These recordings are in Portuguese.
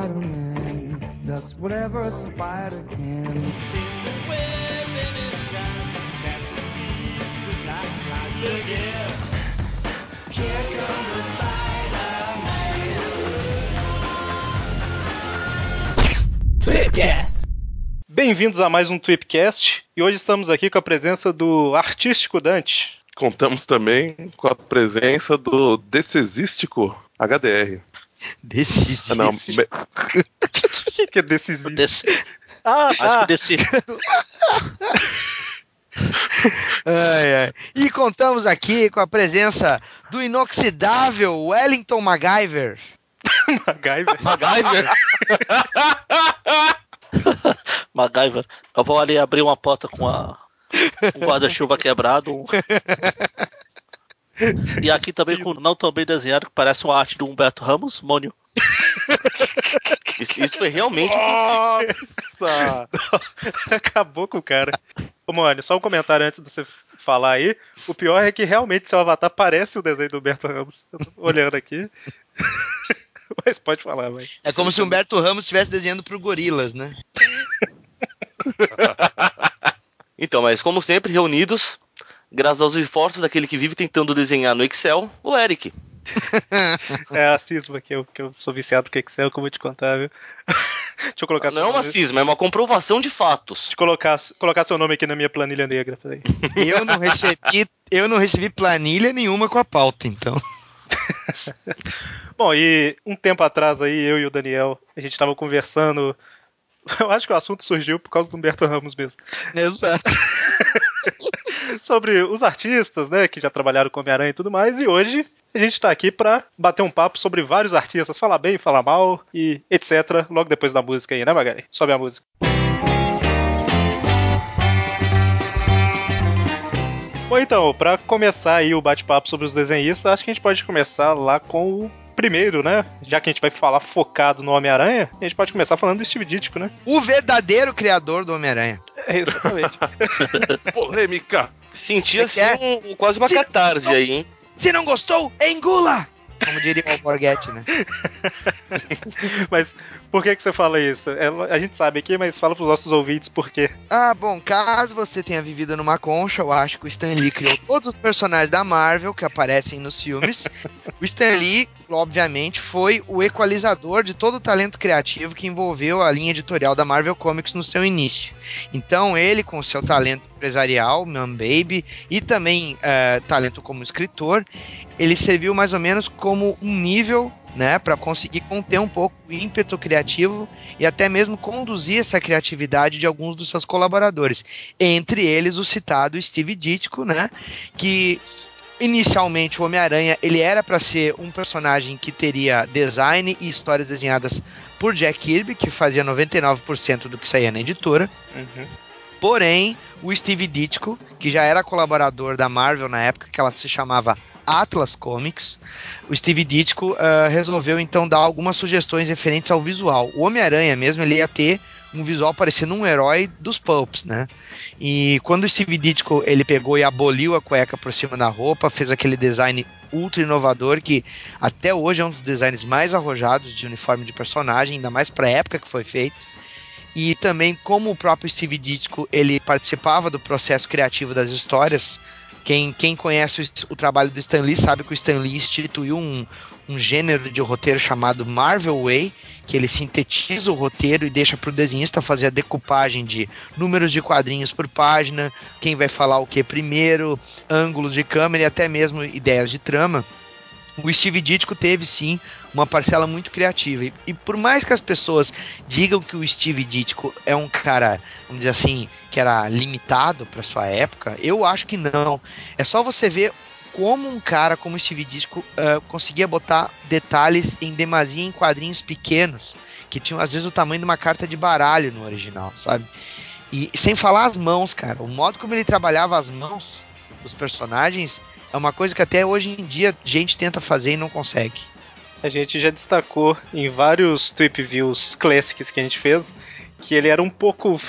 Spider-Man does whatever a spider can. There's a web in his eyes that catches thieves just like flies. Look here. Here comes the Spider-Man. Tweepcast. Bem-vindos a mais um Tweepcast e hoje estamos aqui com a presença do artístico Dante. Contamos também com a presença do decesístico HDR. Decisivo. Ah, não, me- O que, que é decisivo? Desse, Ah, acho tá. que desse. Ai, ai. E contamos aqui com a presença do inoxidável Wellington MacGyver. MacGyver. MacGyver. MacGyver. Eu vou ali abrir uma porta com a, um guarda-chuva quebrado. E aqui também com não tão bem desenhado, que parece uma arte do Humberto Ramos, Mônio. Isso, isso foi realmente ofensivo. Nossa! Acabou com o cara. Ô, Mônio, só um comentário antes de você falar aí. O pior é que realmente seu avatar parece o desenho do Humberto Ramos. Eu tô olhando aqui. Mas pode falar, vai. É como se Humberto Ramos estivesse desenhando pro Gorilas, né? Então, mas como sempre, reunidos, graças aos esforços daquele que vive tentando desenhar no Excel, o Eric. É a cisma que eu, que eu sou viciado com Excel, que eu vou te contar, viu? Deixa eu colocar seu Não é uma cisma, é uma comprovação de fatos. Deixa eu colocar, colocar seu nome aqui na minha planilha negra. Peraí. Eu não recebi, eu não recebi planilha nenhuma com a pauta, então. Bom, e um tempo atrás aí, eu e o Daniel, a gente tava conversando. Eu acho que o assunto surgiu por causa do Humberto Ramos mesmo. Exato. Sobre os artistas, né, que já trabalharam com Homem-Aranha e tudo mais, e hoje a gente tá aqui pra bater um papo sobre vários artistas, falar bem, falar mal e etc. Logo depois da música aí, né, Magali? Sobe a música. Bom, então, pra começar aí o bate-papo sobre os desenhistas, acho que a gente pode começar lá com o primeiro, né? Já que a gente vai falar focado no Homem-Aranha, a gente pode começar falando do Steve Ditko, né? O verdadeiro criador do Homem-Aranha. É, exatamente. Polêmica! Senti Você assim um- quase uma Se- catarse aí, hein? Se não gostou, engula! Como diria o Borghetti, né? mas por que que você fala isso? É, a gente sabe aqui, mas fala pros nossos ouvintes por quê. Ah, bom, caso você tenha vivido numa concha, eu acho que o Stan Lee criou todos os personagens da Marvel que aparecem nos filmes. O Stan Lee, obviamente, foi o equalizador de todo o talento criativo que envolveu a linha editorial da Marvel Comics no seu início. Então, ele, com seu talento empresarial, Man Baby, e também eh, talento como escritor, ele serviu mais ou menos como um nível né, para conseguir conter um pouco o ímpeto criativo e até mesmo conduzir essa criatividade de alguns dos seus colaboradores, entre eles o citado Steve Ditko, né, que inicialmente o Homem-Aranha ele era para ser um personagem que teria design e histórias desenhadas por Jack Kirby, que fazia 99% do que saía na editora. Uhum. Porém, o Steve Ditko, que já era colaborador da Marvel na época que ela se chamava Atlas Comics, o Steve Ditko ah, resolveu então dar algumas sugestões referentes ao visual. O Homem-Aranha mesmo ele ia ter um visual parecendo um herói dos pulps, né? E quando o Steve Ditko ele pegou e aboliu a cueca por cima da roupa, fez aquele design ultra inovador que até hoje é um dos designs mais arrojados de uniforme de personagem, ainda mais para a época que foi feito. E também como o próprio Steve Ditko ele participava do processo criativo das histórias, quem, quem conhece o, o trabalho do Stan Lee sabe que o Stan Lee instituiu um, um gênero de roteiro chamado Marvel Way, que ele sintetiza o roteiro e deixa para o desenhista fazer a decupagem de números de quadrinhos por página, quem vai falar o que primeiro, ângulos de câmera e até mesmo ideias de trama. O Steve Ditko teve sim uma parcela muito criativa. E, por mais que as pessoas digam que o Steve Ditko é um cara, vamos dizer assim, que era limitado para sua época, eu acho que não. É só você ver como um cara como Steve Ditko uh, conseguia botar detalhes em demasia em quadrinhos pequenos, que tinham às vezes o tamanho de uma carta de baralho no original, sabe? E sem falar as mãos, cara, o modo como ele trabalhava as mãos dos personagens é uma coisa que até hoje em dia gente tenta fazer e não consegue. A gente já destacou em vários Tweep Views Classics que a gente fez que ele era um pouco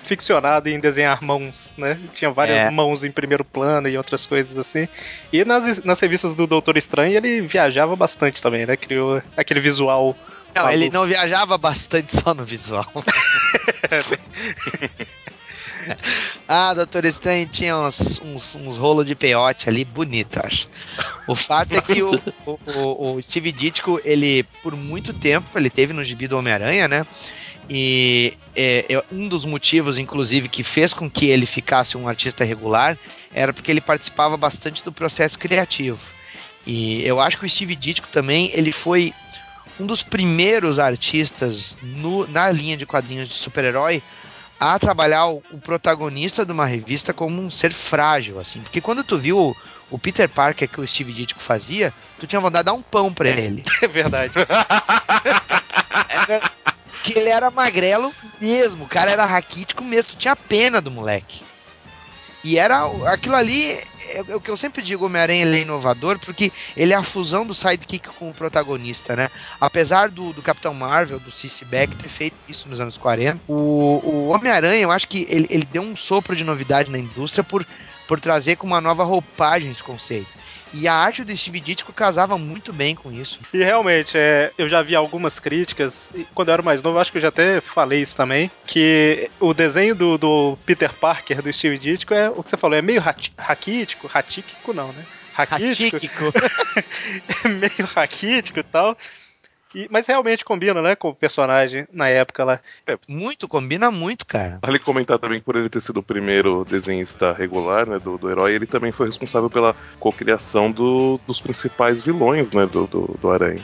ficcionado em desenhar mãos, né? Tinha várias É. mãos em primeiro plano e outras coisas assim. E nas, nas revistas do Doutor Estranho ele viajava bastante também, né? Criou aquele visual Não, ele não viajava bastante só no visual. ah, Doutor Stan tinha uns, uns, uns rolos de peiote ali bonito, acho. O fato é que o, o, o- o Steve Ditko, ele, por muito tempo, ele teve no gibi do Homem-Aranha, né? E é, é, um dos motivos, inclusive, que fez com que ele ficasse um artista regular era porque ele participava bastante do processo criativo. E eu acho que o Steve Ditko também, ele foi um dos primeiros artistas no- na linha de quadrinhos de super-herói a trabalhar o, o protagonista de uma revista como um ser frágil, assim. Porque quando tu viu o, o Peter Parker que o Steve Ditko fazia, tu tinha vontade de dar um pão pra ele. É verdade. que ele era magrelo mesmo, o cara era raquítico mesmo, tinha pena do moleque. E era aquilo ali, é, é o que eu sempre digo, Homem-Aranha é inovador, porque ele é a fusão do sidekick com o protagonista, né? Apesar do, do Capitão Marvel, do C.C. Beck ter feito isso nos anos 40, o, o Homem-Aranha, eu acho que ele, ele deu um sopro de novidade na indústria por, por trazer com uma nova roupagem esse conceito. E a arte do Steve Ditko casava muito bem com isso. E realmente, é, eu já vi algumas críticas, e quando eu era mais novo, acho que eu já até falei isso também, que o desenho do, do Peter Parker, do Steve Ditko, é o que você falou, é meio raquítico, ratíquico não, né? Raquítico, é meio raquítico e tal. E- mas realmente combina, né, com o personagem na época lá. Muito, combina muito, cara. Vale comentar também que por ele ter sido o primeiro desenhista regular, né, do, do herói, ele também foi responsável pela cocriação do, dos principais vilões, né, do, do, do Aranha.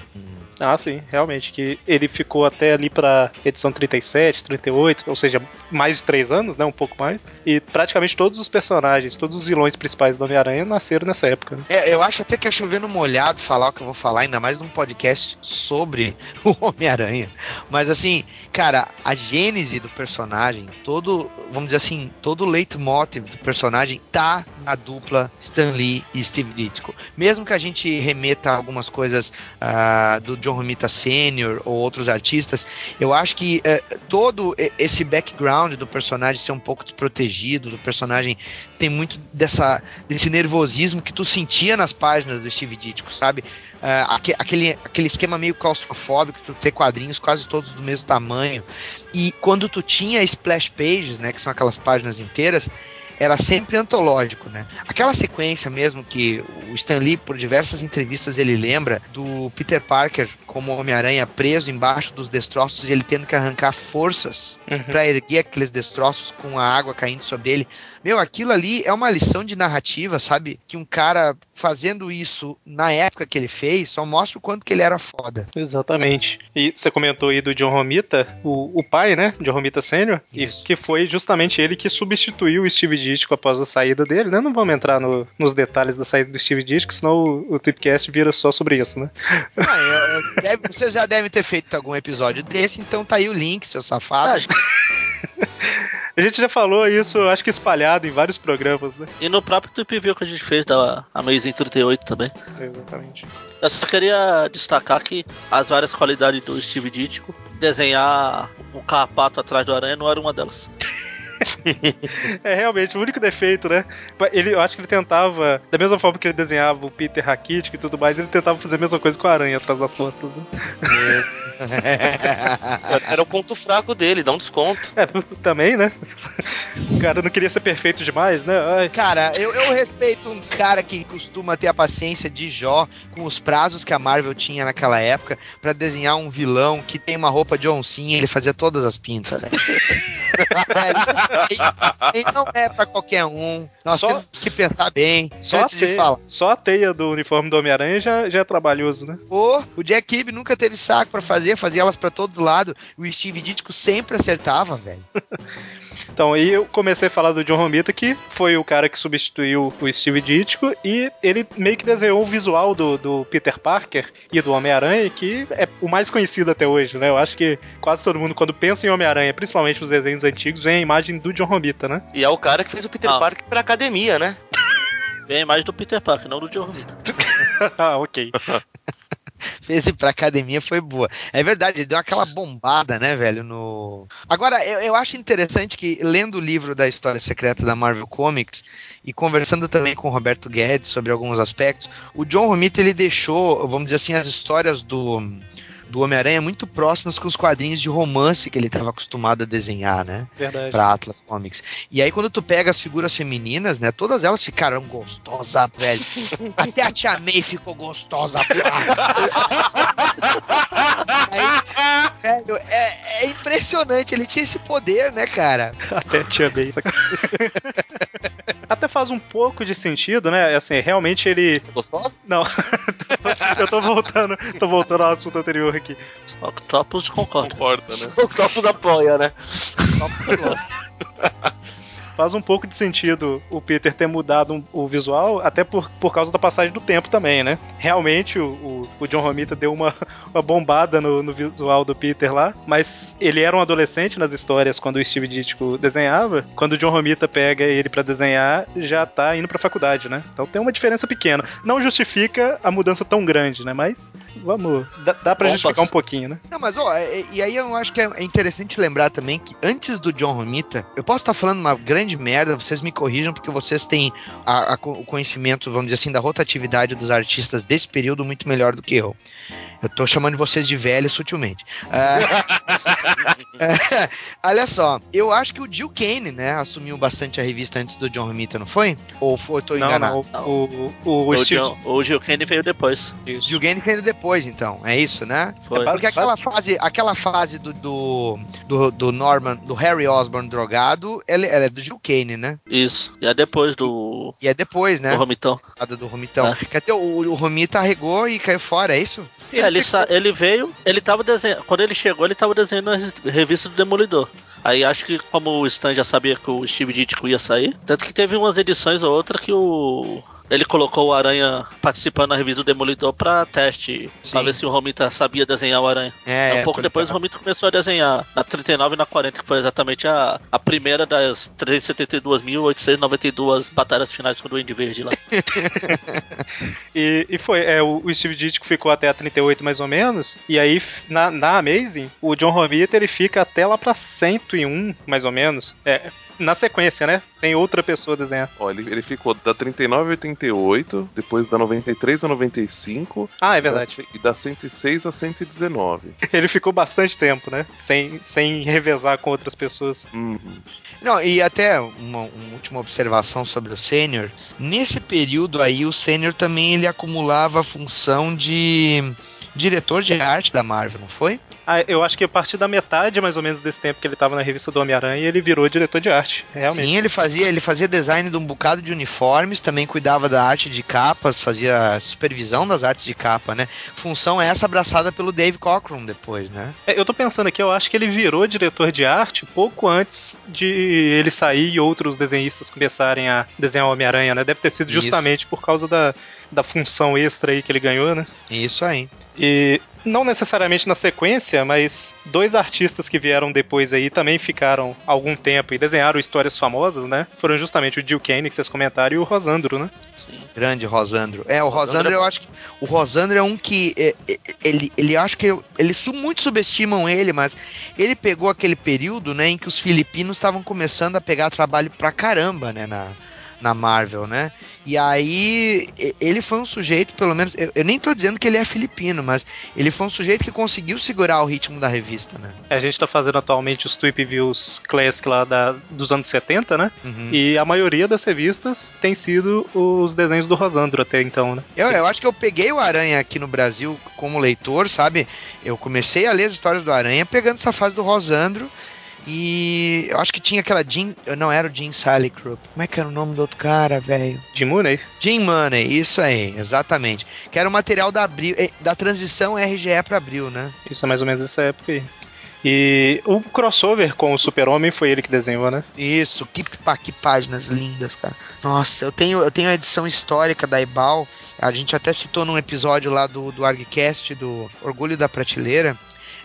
Ah, sim, realmente, que ele ficou até ali pra edição 37, 38, ou seja, mais de três anos, né, um pouco mais. E praticamente todos os personagens, todos os vilões principais do Homem-Aranha nasceram nessa época. né? É, eu acho até que é chovendo molhado falar o que eu vou falar, ainda mais num podcast sobre o Homem-Aranha. Mas assim, cara, a gênese do personagem, todo, vamos dizer assim, todo o leitmotiv do personagem tá na dupla Stan Lee e Steve Ditko. Mesmo que a gente remeta algumas coisas ah, do John Romita Sr. ou outros artistas, eu acho que eh, todo esse background do personagem ser um pouco desprotegido, do personagem tem muito dessa, desse nervosismo que tu sentia nas páginas do Steve Ditko, sabe? Aque- aquele, aquele esquema meio claustrofóbico, tu ter quadrinhos quase todos do mesmo tamanho. E quando tu tinha splash pages, né, que são aquelas páginas inteiras, era sempre antológico, né? Aquela sequência mesmo que o Stan Lee, por diversas entrevistas, ele lembra do Peter Parker como Homem-Aranha preso embaixo dos destroços e ele tendo que arrancar forças pra erguer aqueles destroços com a água caindo sobre ele. Meu, aquilo ali é uma lição de narrativa, sabe? Que um cara fazendo isso na época que ele fez só mostra o quanto que ele era foda. Exatamente. E você comentou aí do John Romita, o, o pai, né? John Romita Sr., e Isso. que foi justamente ele que substituiu o Steve Ditko após a saída dele, né? Não vamos entrar no- nos detalhes da saída do Steve Ditko, senão o, o Tripcast vira só sobre isso, né? Ah, eu- eu- deve- vocês já devem ter feito algum episódio desse, então tá aí o link, seu safado. Ah, A gente já falou isso, acho que espalhado em vários programas, né? E no próprio Trip View que a gente fez da Amazing 38 também. Exatamente. Eu só queria destacar que as várias qualidades do Steve Ditko, desenhar um carrapato atrás do aranha não era uma delas. É realmente o único defeito, né? Ele, eu acho que ele tentava, da mesma forma que ele desenhava o Peter Rakitic e tudo mais, ele tentava fazer a mesma coisa com a aranha atrás das costas. Né? Era o ponto fraco dele, dá um desconto. É, também, né? O cara não queria ser perfeito demais, né? Ai, Cara, eu, eu respeito um cara que costuma ter a paciência de Jó com os prazos que a Marvel tinha naquela época pra desenhar um vilão que tem uma roupa de oncinha, ele fazia todas as pinças, velho. Velho, Ele não é pra qualquer um. Nós Só- temos que pensar bem só, a antes de teia, falar. só a teia do uniforme do Homem-Aranha já, já é trabalhoso, né? Pô, o Jack Kirby nunca teve saco pra fazer, fazia elas pra todos lados. O Steve Ditko sempre acertava, velho. Então, aí eu comecei a falar do John Romita, que foi o cara que substituiu o Steve Ditko, e ele meio que desenhou o visual do, do Peter Parker e do Homem-Aranha, que é o mais conhecido até hoje, né? Eu acho que quase todo mundo, quando pensa em Homem-Aranha, principalmente os desenhos antigos, vem a imagem do John Romita, né? E é o cara que fez o Peter Ah. Parker pra academia, né? Vem a imagem do Peter Parker, não do John Romita. ah, ok. fez ir pra academia foi boa. É verdade, deu aquela bombada, né, velho, no... Agora, eu, eu acho interessante que, lendo o livro da História Secreta da Marvel Comics e conversando também com o Roberto Guedes sobre alguns aspectos, o John Romita, ele deixou, vamos dizer assim, as histórias do... do Homem-Aranha muito próximos com os quadrinhos de romance que ele estava acostumado a desenhar, né? Verdade. Pra Atlas Comics. E aí, quando tu pega as figuras femininas, né? Todas elas ficaram gostosas, velho. Até a Tia May ficou gostosa. Aí, velho, é, é impressionante. Ele tinha esse poder, né, cara? Até tinha bem. Até faz um pouco de sentido, né? Assim, realmente ele. Gostosa? Não. Eu tô voltando, tô voltando ao assunto anterior aqui. Octopus concorda. Concorda, né? O Topos apoia, né? Faz um pouco de sentido o Peter ter mudado um- o visual, até por, por causa da passagem do tempo também, né? Realmente o, o, o John Romita deu uma, uma bombada no, no visual do Peter lá, mas ele era um adolescente nas histórias quando o Steve Ditko desenhava. Quando o John Romita pega ele pra desenhar, já tá indo pra faculdade, né? Então tem uma diferença pequena. Não justifica a mudança tão grande, né? Mas vamos. Dá, dá pra Opas. justificar um pouquinho, né? Não, mas ó, é- é- e aí eu acho que é é interessante lembrar também que antes do John Romita, eu posso estar falando uma grande merda, vocês me corrijam porque vocês têm a- a o conhecimento, vamos dizer assim, da rotatividade dos artistas desse período muito melhor do que eu. Eu tô chamando vocês de velho sutilmente. Ah, é, olha só, eu acho que o Jill Kane, né, assumiu bastante a revista antes do John Romita, não foi? Ou foi, eu tô Não, enganado? não. O, o, o, O, Steve. John, o Gil Kane veio depois. Isso. Jill Kane veio depois, então, é isso, né? Foi. Porque aquela fase, aquela fase do, do, do, do Norman, do Harry Osborn drogado, ela, ela é do Jill Kane, né? Isso. E é depois do, E é depois, né? do Romitão. A do Romitão. É. Quer dizer, o, o Romita arregou e caiu fora, é isso? É, ele, sa- ele veio, ele tava desenhando. Quando ele chegou, ele tava desenhando a re- revista do Demolidor. Aí acho que como o Stan já sabia que o Steve Ditko ia sair, tanto que teve umas edições ou outra que o. Ele colocou o Aranha participando na revista do Demolidor pra teste, pra Sim. ver se o Romita sabia desenhar o Aranha. É, um pouco tô depois o ligado. Romita começou a desenhar na 39 e na 40, que foi exatamente a, a primeira das 372.892 batalhas finais com o Duende Verde lá. E, e foi, é, o, o Steve Ditko ficou até a 38 mais ou menos, e aí na, na Amazing, o John Romita ele fica até lá pra 101 mais ou menos, é, na sequência, né, sem outra pessoa desenhar. Ó, ele, ele ficou da 39 a 88, depois da 93 a 95 Ah, é e da verdade. ce- e da 106 a 119. Ele ficou bastante tempo, né, sem, sem revezar com outras pessoas. Uhum. Não, e até uma, uma última observação sobre o Sênior. Nesse período aí, o Sênior também ele acumulava a função de diretor de arte da Marvel, não foi? Ah, eu acho que a partir da metade, mais ou menos, desse tempo que ele tava na revista do Homem-Aranha, ele virou diretor de arte, realmente. Sim, ele fazia, ele fazia design de um bocado de uniformes, também cuidava da arte de capas, fazia supervisão das artes de capa, né? Função essa abraçada pelo Dave Cockrum depois, né? É, eu tô pensando aqui, eu acho que ele virou diretor de arte pouco antes de ele sair e outros desenhistas começarem a desenhar o Homem-Aranha, né? Deve ter sido Isso. justamente por causa da, da função extra aí que ele ganhou, né? Isso aí. E não necessariamente na sequência, mas dois artistas que vieram depois aí também ficaram algum tempo e desenharam histórias famosas, né? Foram justamente o Jill Kane, que vocês comentaram, e o Rosandro, né? Sim. Grande Rosandro. É, o Rosandro Rosandro, é eu acho que. O Rosandro é um que. é, é, ele, ele acho que. Eles su- muito subestimam ele, mas ele pegou aquele período, né, em que os filipinos estavam começando a pegar trabalho pra caramba, né, na, na Marvel, né? E aí, ele foi um sujeito, pelo menos. Eu, eu nem tô dizendo que ele é filipino, mas ele foi um sujeito que conseguiu segurar o ritmo da revista, né? A gente tá fazendo atualmente os Tweep Views Classic lá da, dos anos 70, né? Uhum. E a maioria das revistas tem sido os desenhos do Rosandro até então, né? Eu, eu acho que eu peguei o Aranha aqui no Brasil como leitor, sabe? Eu comecei a ler as histórias do Aranha pegando essa fase do Rosandro. E eu acho que tinha aquela Jean. Não era o Jean Salicrup. Como é que era o nome do outro cara, velho? De Mooney. Jean Money, isso aí, exatamente. Que era o material da Abril, eh, da transição RGE pra Abril, né? Isso é mais ou menos essa época aí. E o crossover com o Super-Homem foi ele que desenhou, né? Isso, que, que páginas lindas, cara. Nossa, eu tenho, eu tenho a edição histórica da Ibal. A gente até citou num episódio lá do, do ArgCast, do Orgulho da Prateleira.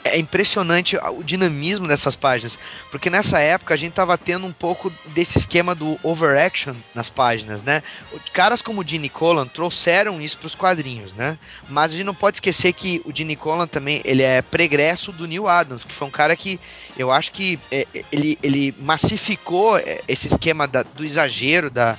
É impressionante o dinamismo dessas páginas, porque nessa época a gente tava tendo um pouco desse esquema do overaction nas páginas, né? Caras como o Gene Colan trouxeram isso para os quadrinhos, né? Mas a gente não pode esquecer que o Gene Colan também ele é pregresso do Neil Adams, que foi um cara que eu acho que é, ele, ele massificou é, esse esquema da- do exagero, da,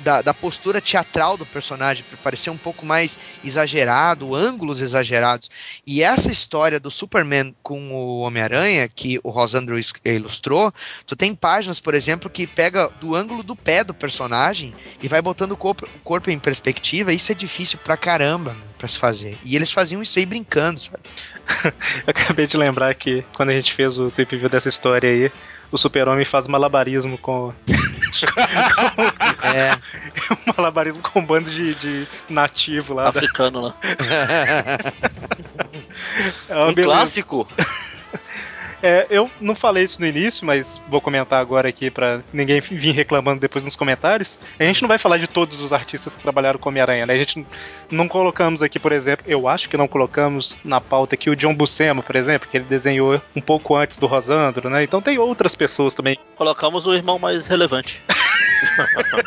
da, da postura teatral do personagem, para parecer um pouco mais exagerado, ângulos exagerados. E essa história do Superman com o Homem-Aranha, que o Rosandro ilustrou, tu tem páginas, por exemplo, que pega do ângulo do pé do personagem e vai botando o corpo, o corpo em perspectiva. Isso é difícil pra caramba pra se fazer. E eles faziam isso aí brincando, sabe? Eu acabei de lembrar que quando a gente fez o trip view dessa história aí, o super-homem faz malabarismo com. É. malabarismo com um bando de, de nativo lá. Da... Africano lá. É Um beleza. clássico. É, eu não falei isso no início, mas vou comentar agora aqui pra ninguém vir reclamando depois nos comentários. A gente não vai falar de todos os artistas que trabalharam com Homem-Aranha, né? A gente não colocamos aqui, por exemplo, eu acho que não colocamos na pauta aqui o John Buscema, por exemplo, que ele desenhou um pouco antes do Rosandro, né? Então tem outras pessoas também. Colocamos o irmão mais relevante.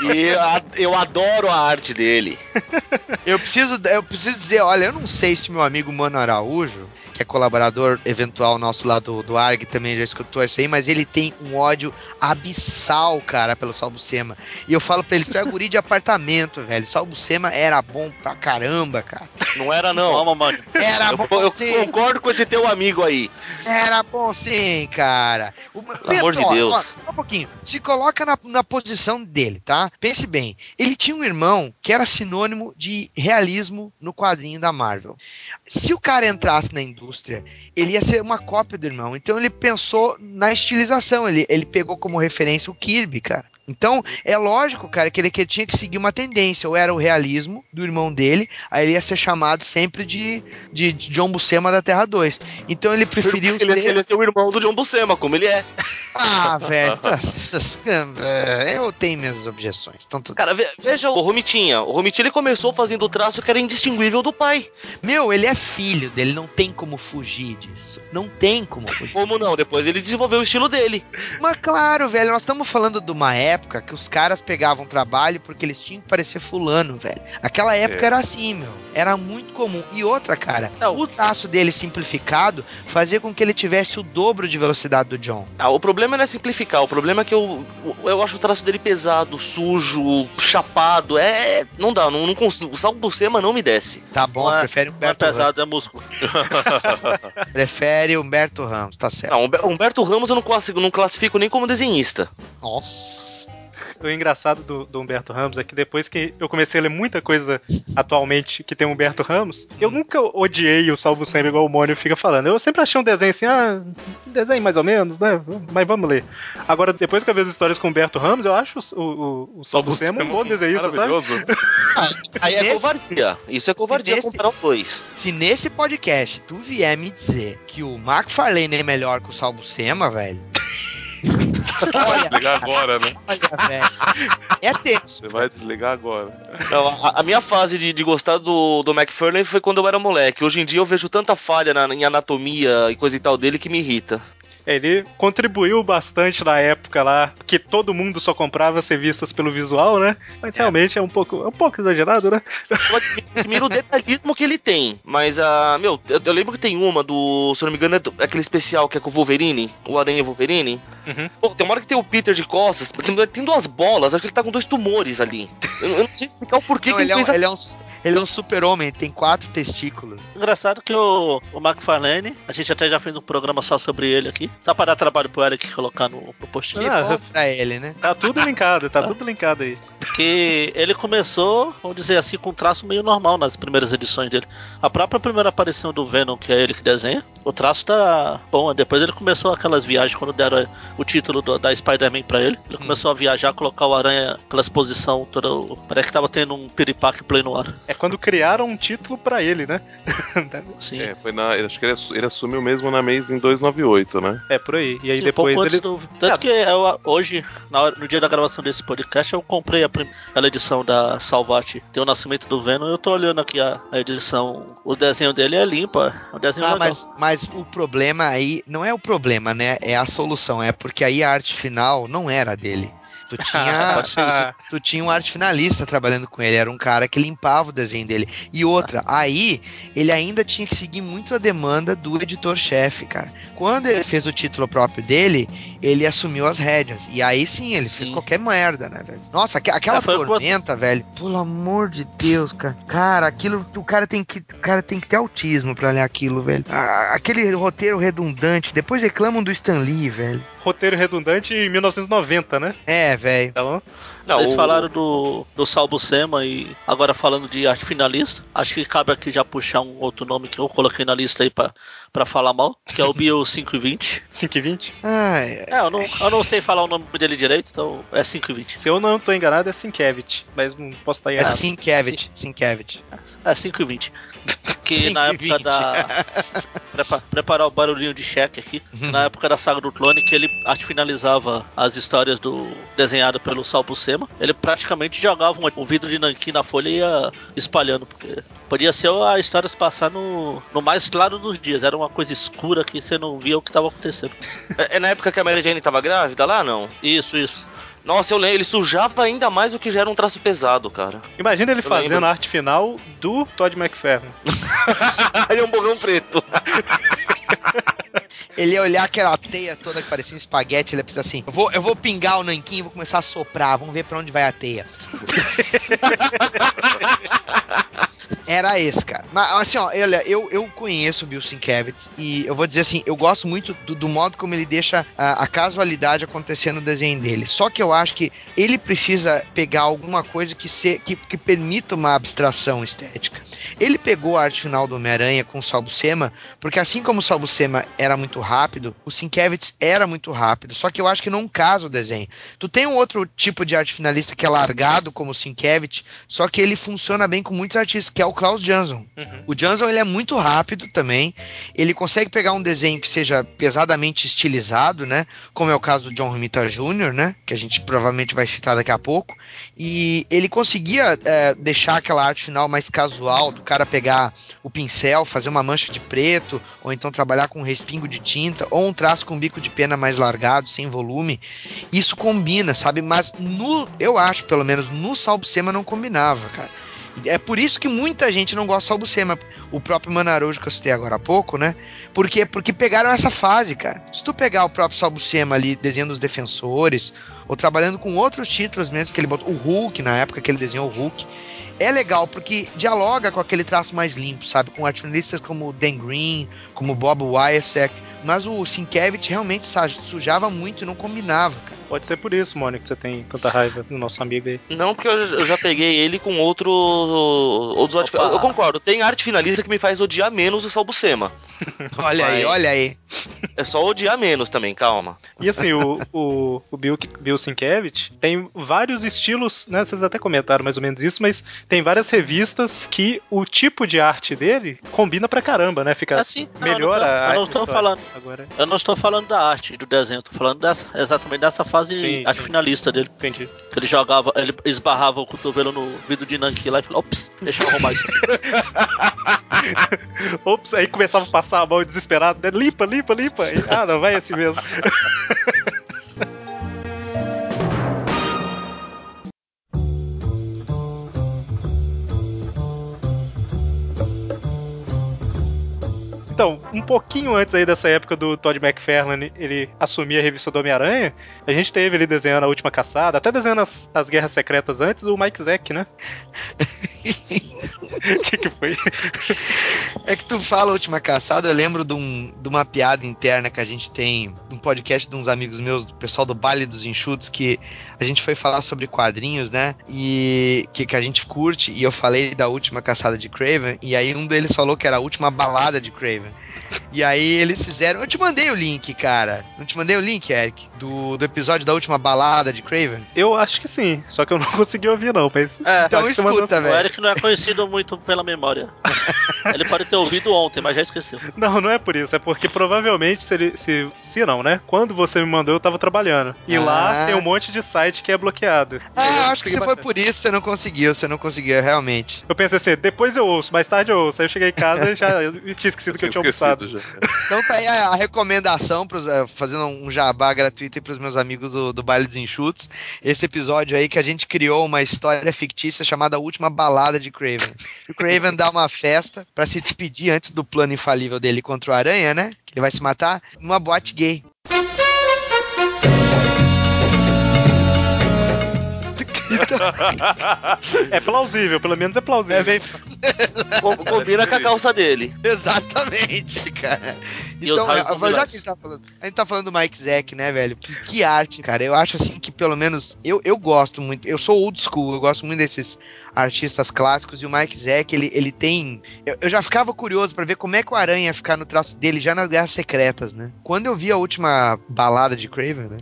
E eu adoro a arte dele. Eu preciso, eu preciso dizer, olha, eu não sei se meu amigo Mano Araújo, que é colaborador eventual nosso lá do, do ARG, também já escutou isso aí, mas ele tem um ódio abissal, cara, pelo Salbucema. E eu falo pra ele, tu é guri de apartamento, velho. Salbucema era bom pra caramba, cara. Não era, não. Calma, mano. Era Eu, bom eu sim, concordo com esse teu amigo aí. era bom sim, cara. O, Pelo amor de ó, Deus. ó, só um pouquinho. Se coloca na, na posição dele, tá? Pense bem. Ele tinha um irmão que era sinônimo de realismo no quadrinho da Marvel. Se o cara entrasse na indústria, ele ia ser uma cópia do irmão. Então ele pensou na estilização. Ele, ele pegou como referência o Kirby, cara. Então, é lógico, cara, que ele que tinha que seguir uma tendência. Ou era o realismo do irmão dele, aí ele ia ser chamado sempre de, de, de John Buscema da Terra 2. Então ele preferiu Ele, ser... ele é ser o irmão do John Buscema, como ele é. Ah, velho. é, eu tenho minhas objeções. Então, tudo... Cara, ve- veja o Romitinha. O Romitinha ele começou fazendo o traço que era indistinguível do pai. Meu, ele é filho dele, não tem como fugir disso. Não tem como fugir. Como não? Depois ele desenvolveu o estilo dele. Mas claro, velho, nós estamos falando de uma época que os caras pegavam trabalho porque eles tinham que parecer fulano, velho. Aquela época É. era assim, meu. Era muito comum. E outra, cara, Não. o traço dele simplificado fazia com que ele tivesse o dobro de velocidade do John. Ah, o problema não é simplificar, o problema é que eu, eu acho o traço dele pesado, sujo, chapado. É. Não dá, não, não consigo. O Salvo Buscema não me desce. Tá bom, Não é- prefere Não é Humberto Ramos. pesado, é músculo. Prefere Humberto Ramos, tá certo. Não, Humber- Humberto Ramos eu não classifico, não classifico nem como desenhista. Nossa. O engraçado do, do Humberto Ramos é que depois que eu comecei a ler muita coisa atualmente que tem o Humberto Ramos, eu nunca odiei o Salvo Sempre igual o Mônio fica falando. Eu sempre achei um desenho assim, ah, um desenho mais ou menos, né? Mas vamos ler. Agora, depois que eu vejo as histórias com o Humberto Ramos, eu acho o, o, o Salvo Sempre um bom desenhista, sabe? Maravilhoso. Aí é covardia. Isso é covardia nesse- comparar os dois. Se nesse podcast tu vier me dizer que o McFarlane é melhor que o Salbucema, velho. Olha, Desligar agora, né? olha, velho. É tenso. Você vai desligar agora. Não, a, a minha fase de, de gostar do, do McFarlane foi quando eu era moleque. Hoje em dia eu vejo tanta falha na- em anatomia e coisa e tal dele que me irrita. Ele contribuiu bastante na época lá, que todo mundo só comprava as revistas pelo visual, né? Mas É. realmente é um pouco, é um pouco exagerado, né? Eu admi- admiro o detalhismo que ele tem. Mas, a meu, eu, eu lembro que tem uma do, se eu não me engano, é do- aquele especial que é com o Wolverine, o Aranha Wolverine. Uhum. Pô, tem uma hora que tem o Peter de costas, porque tem duas bolas, acho que ele tá com dois tumores ali. Eu, eu não sei explicar o porquê Não, que ele, ele é um, fez a... ele, é um, ele é um super-homem, tem quatro testículos. Engraçado que o, o McFarlane, a gente até já fez um programa só sobre ele aqui. Só para dar trabalho pro Eric colocar no, no post. Que Ah, bom pra ele, né? Tá tudo linkado, tá tudo linkado aí. Que ele começou, vamos dizer assim, com um traço meio normal nas primeiras edições dele. A própria primeira aparição do Venom, que é ele que desenha, o traço tá bom. Depois ele começou aquelas viagens quando deram o título do- da Spider-Man pra ele. Ele começou a viajar, colocar o aranha pela exposição toda. Parece que tava tendo um piripaque play no ar. É quando criaram um título pra ele, né? Sim. É, foi na. Acho que ele, ele assumiu mesmo na mês em 298, né? É, por aí. E aí Sim, depois eles. do- Tanto É. que eu, hoje, na hora- no dia da gravação desse podcast, eu comprei a primeira edição da Salvat. Tem o Nascimento do Venom. Eu tô olhando aqui a, a edição. O desenho dele é limpo. É um desenho Ah, legal. mas, mas o problema aí não é o problema, né? É a solução. É porque aí a arte final não era dele. Tu tinha, isso. tu tinha um arte finalista trabalhando com ele, era um cara que limpava o desenho dele. E outra, aí ele ainda tinha que seguir muito a demanda do editor-chefe, cara. Quando ele fez o título próprio dele, ele assumiu as rédeas. E aí sim, ele fez Sim. qualquer merda, né, velho? Nossa, aque- aquela É, que você- tormenta, velho. Pelo amor de Deus, cara. Cara, aquilo, o cara tem que, o cara tem que ter autismo pra ler aquilo, velho. Ah, aquele roteiro redundante. Depois reclamam do Stan Lee, velho. Roteiro redundante em 1990, né? É, velho. Então, Não, Vocês o- falaram do, do Salbucema e agora falando de arte finalista, acho que cabe aqui já puxar um outro nome que eu coloquei na lista aí pra, pra falar mal, que é o Bio 520. 520. Ai, É, eu não, eu não sei falar o nome dele direito, então é 520. Se eu não tô enganado, é Sinkevich, mas não posso estar é errado. Sinkevich, Sinkevich. É 520. Que na 5,20. época da. Prepa- preparar o barulhinho de cheque aqui. Na época da saga do clone, que ele finalizava as histórias do desenhado pelo Sal Buscema, ele praticamente jogava um, um vidro de nanquim na folha e ia espalhando, porque podia ser a história se passar no, no mais claro dos dias. Era uma coisa escura que você não via o que estava acontecendo. É, é na época que a Mary Jane tava grávida lá, não? Isso, isso. Nossa, eu lembro, ele sujava ainda mais o que já era um traço pesado, cara. Imagina ele Eu fazendo lembro. a arte final do Todd McFarlane. Aí é um bogão preto. Ele ia olhar aquela teia toda que parecia um espaguete, ele ia pensar assim: eu vou, eu vou pingar o nanquim e vou começar a soprar, vamos ver pra onde vai a teia. Era esse, cara. Mas assim, ó, olha, eu, eu conheço o Bill Sienkiewicz e eu vou dizer assim, eu gosto muito do, do modo como ele deixa a, a casualidade acontecer no desenho dele. Só que eu acho que ele precisa pegar alguma coisa que, se, que, que permita uma abstração estética. Ele pegou a arte final do Homem-Aranha com o Salbucema, porque assim como o Salbucema era muito rápido, o Sienkiewicz era muito rápido, só que eu acho que não casa o desenho. Tu tem um outro tipo de arte finalista que é largado, como o Sienkiewicz, só que ele funciona bem com muitos artistas, que é o Klaus Jansson. Uhum. O Jansson ele é muito rápido também. Ele consegue pegar um desenho que seja pesadamente estilizado, né? Como é o caso do John Romita Jr., né? Que a gente provavelmente vai citar daqui a pouco. E ele conseguia é, deixar aquela arte final mais casual, do cara pegar o pincel, fazer uma mancha de preto, ou então trabalhar com um respingo de tinta, ou um traço com bico de pena mais largado, sem volume. Isso combina, sabe? Mas no, eu acho, pelo menos, no Salbucema não combinava, cara. É por isso que muita gente não gosta do Salbucema. O próprio Manaroujo que eu citei agora há pouco, né? Por quê? Porque pegaram essa fase, cara. Se tu pegar o próprio Salbucema ali, desenhando os defensores, ou trabalhando com outros títulos mesmo, que ele botou, o Hulk, na época que ele desenhou o Hulk, é legal porque dialoga com aquele traço mais limpo, sabe? Com artistas como o Dan Green, como o Bob Wyasek, mas o Sienkiewicz realmente sujava muito e não combinava, cara. Pode ser por isso, Mônica, que você tem tanta raiva do nosso amigo aí. Não, porque eu, já peguei ele com outro. Outros eu concordo, tem arte finalista que me faz odiar menos o Salbucema. Olha aí, Mas- olha aí. É só odiar menos também, calma. E assim, o, o, o Bill, Bill Sienkiewicz tem vários estilos, né? Vocês até comentaram mais ou menos isso, mas tem várias revistas que o tipo de arte dele combina pra caramba, né? Fica Assim, não, melhor não eu não estou falando. Agora, Eu não estou falando da arte, do desenho, estou falando dessa, exatamente dessa fase Sim, sim. finalista dele. entendi. Que ele jogava, ele esbarrava o cotovelo no vidro de nanquim lá e falou, ops, deixa eu arrumar isso. Ops, aí começava a passar a mão desesperado, né? Limpa, limpa, limpa. E, ah, não, vai assim mesmo. Então, um pouquinho antes aí dessa época do Todd McFarlane, ele assumir a revista do Homem-Aranha, a gente teve ele desenhando a última caçada, até desenhando as, as guerras secretas antes, o Mike Zeck, né? O que, que foi? É que tu fala Última Caçada, eu lembro de, um- de uma piada interna que a gente tem, um podcast de uns amigos meus, do pessoal do Baile dos Enxutos, que a gente foi falar sobre quadrinhos, né? E que, que a gente curte, e eu falei da Última Caçada de Craven, e aí um deles falou que era a última balada de Craven. E aí eles fizeram. Eu te mandei o link, cara. Não te mandei o link, Eric? Do, do episódio da última balada de Craven? Eu acho que sim, só que eu não consegui ouvir não, mas... É, Então acho que você mandou- escuta, o velho. Eric não é conhecido muito pela memória. ele pode ter ouvido ontem, mas já esqueceu. Não, não é por isso, é porque provavelmente se ele. Se, se não, né? Quando você me mandou, eu tava trabalhando. E Ah. lá tem um monte de site que é bloqueado. Ah, acho que você foi por isso, você não conseguiu, você não conseguiu, realmente. Eu pensei assim, depois eu ouço, mais tarde eu ouço. Aí eu cheguei em casa e já eu tinha esquecido que eu tinha Tinha esquecido. Já. Então tá aí a, recomendação, pros, eh, fazendo um jabá gratuito aí pros meus amigos do, do Baile dos Enxutos. Esse episódio aí que a gente criou uma história fictícia chamada Última Balada de Craven. O Craven dá uma festa pra se despedir antes do plano infalível dele contra o Aranha, né? Que ele vai se matar numa boate gay. É plausível, pelo menos é plausível. É bem Com- Combina com a calça dele. Exatamente, cara. E Então, raios já que a gente tá falando, a gente tá falando do Mike Zack, né, velho? Que, que arte, cara. Eu acho assim que pelo menos eu, eu gosto muito. Eu sou old school, eu gosto muito desses artistas clássicos e o Mike Zack, ele, ele tem. Eu, eu já ficava curioso pra ver como é que o Aranha ia ficar no traço dele já nas Guerras Secretas, né? Quando eu vi a última balada de Craven, né?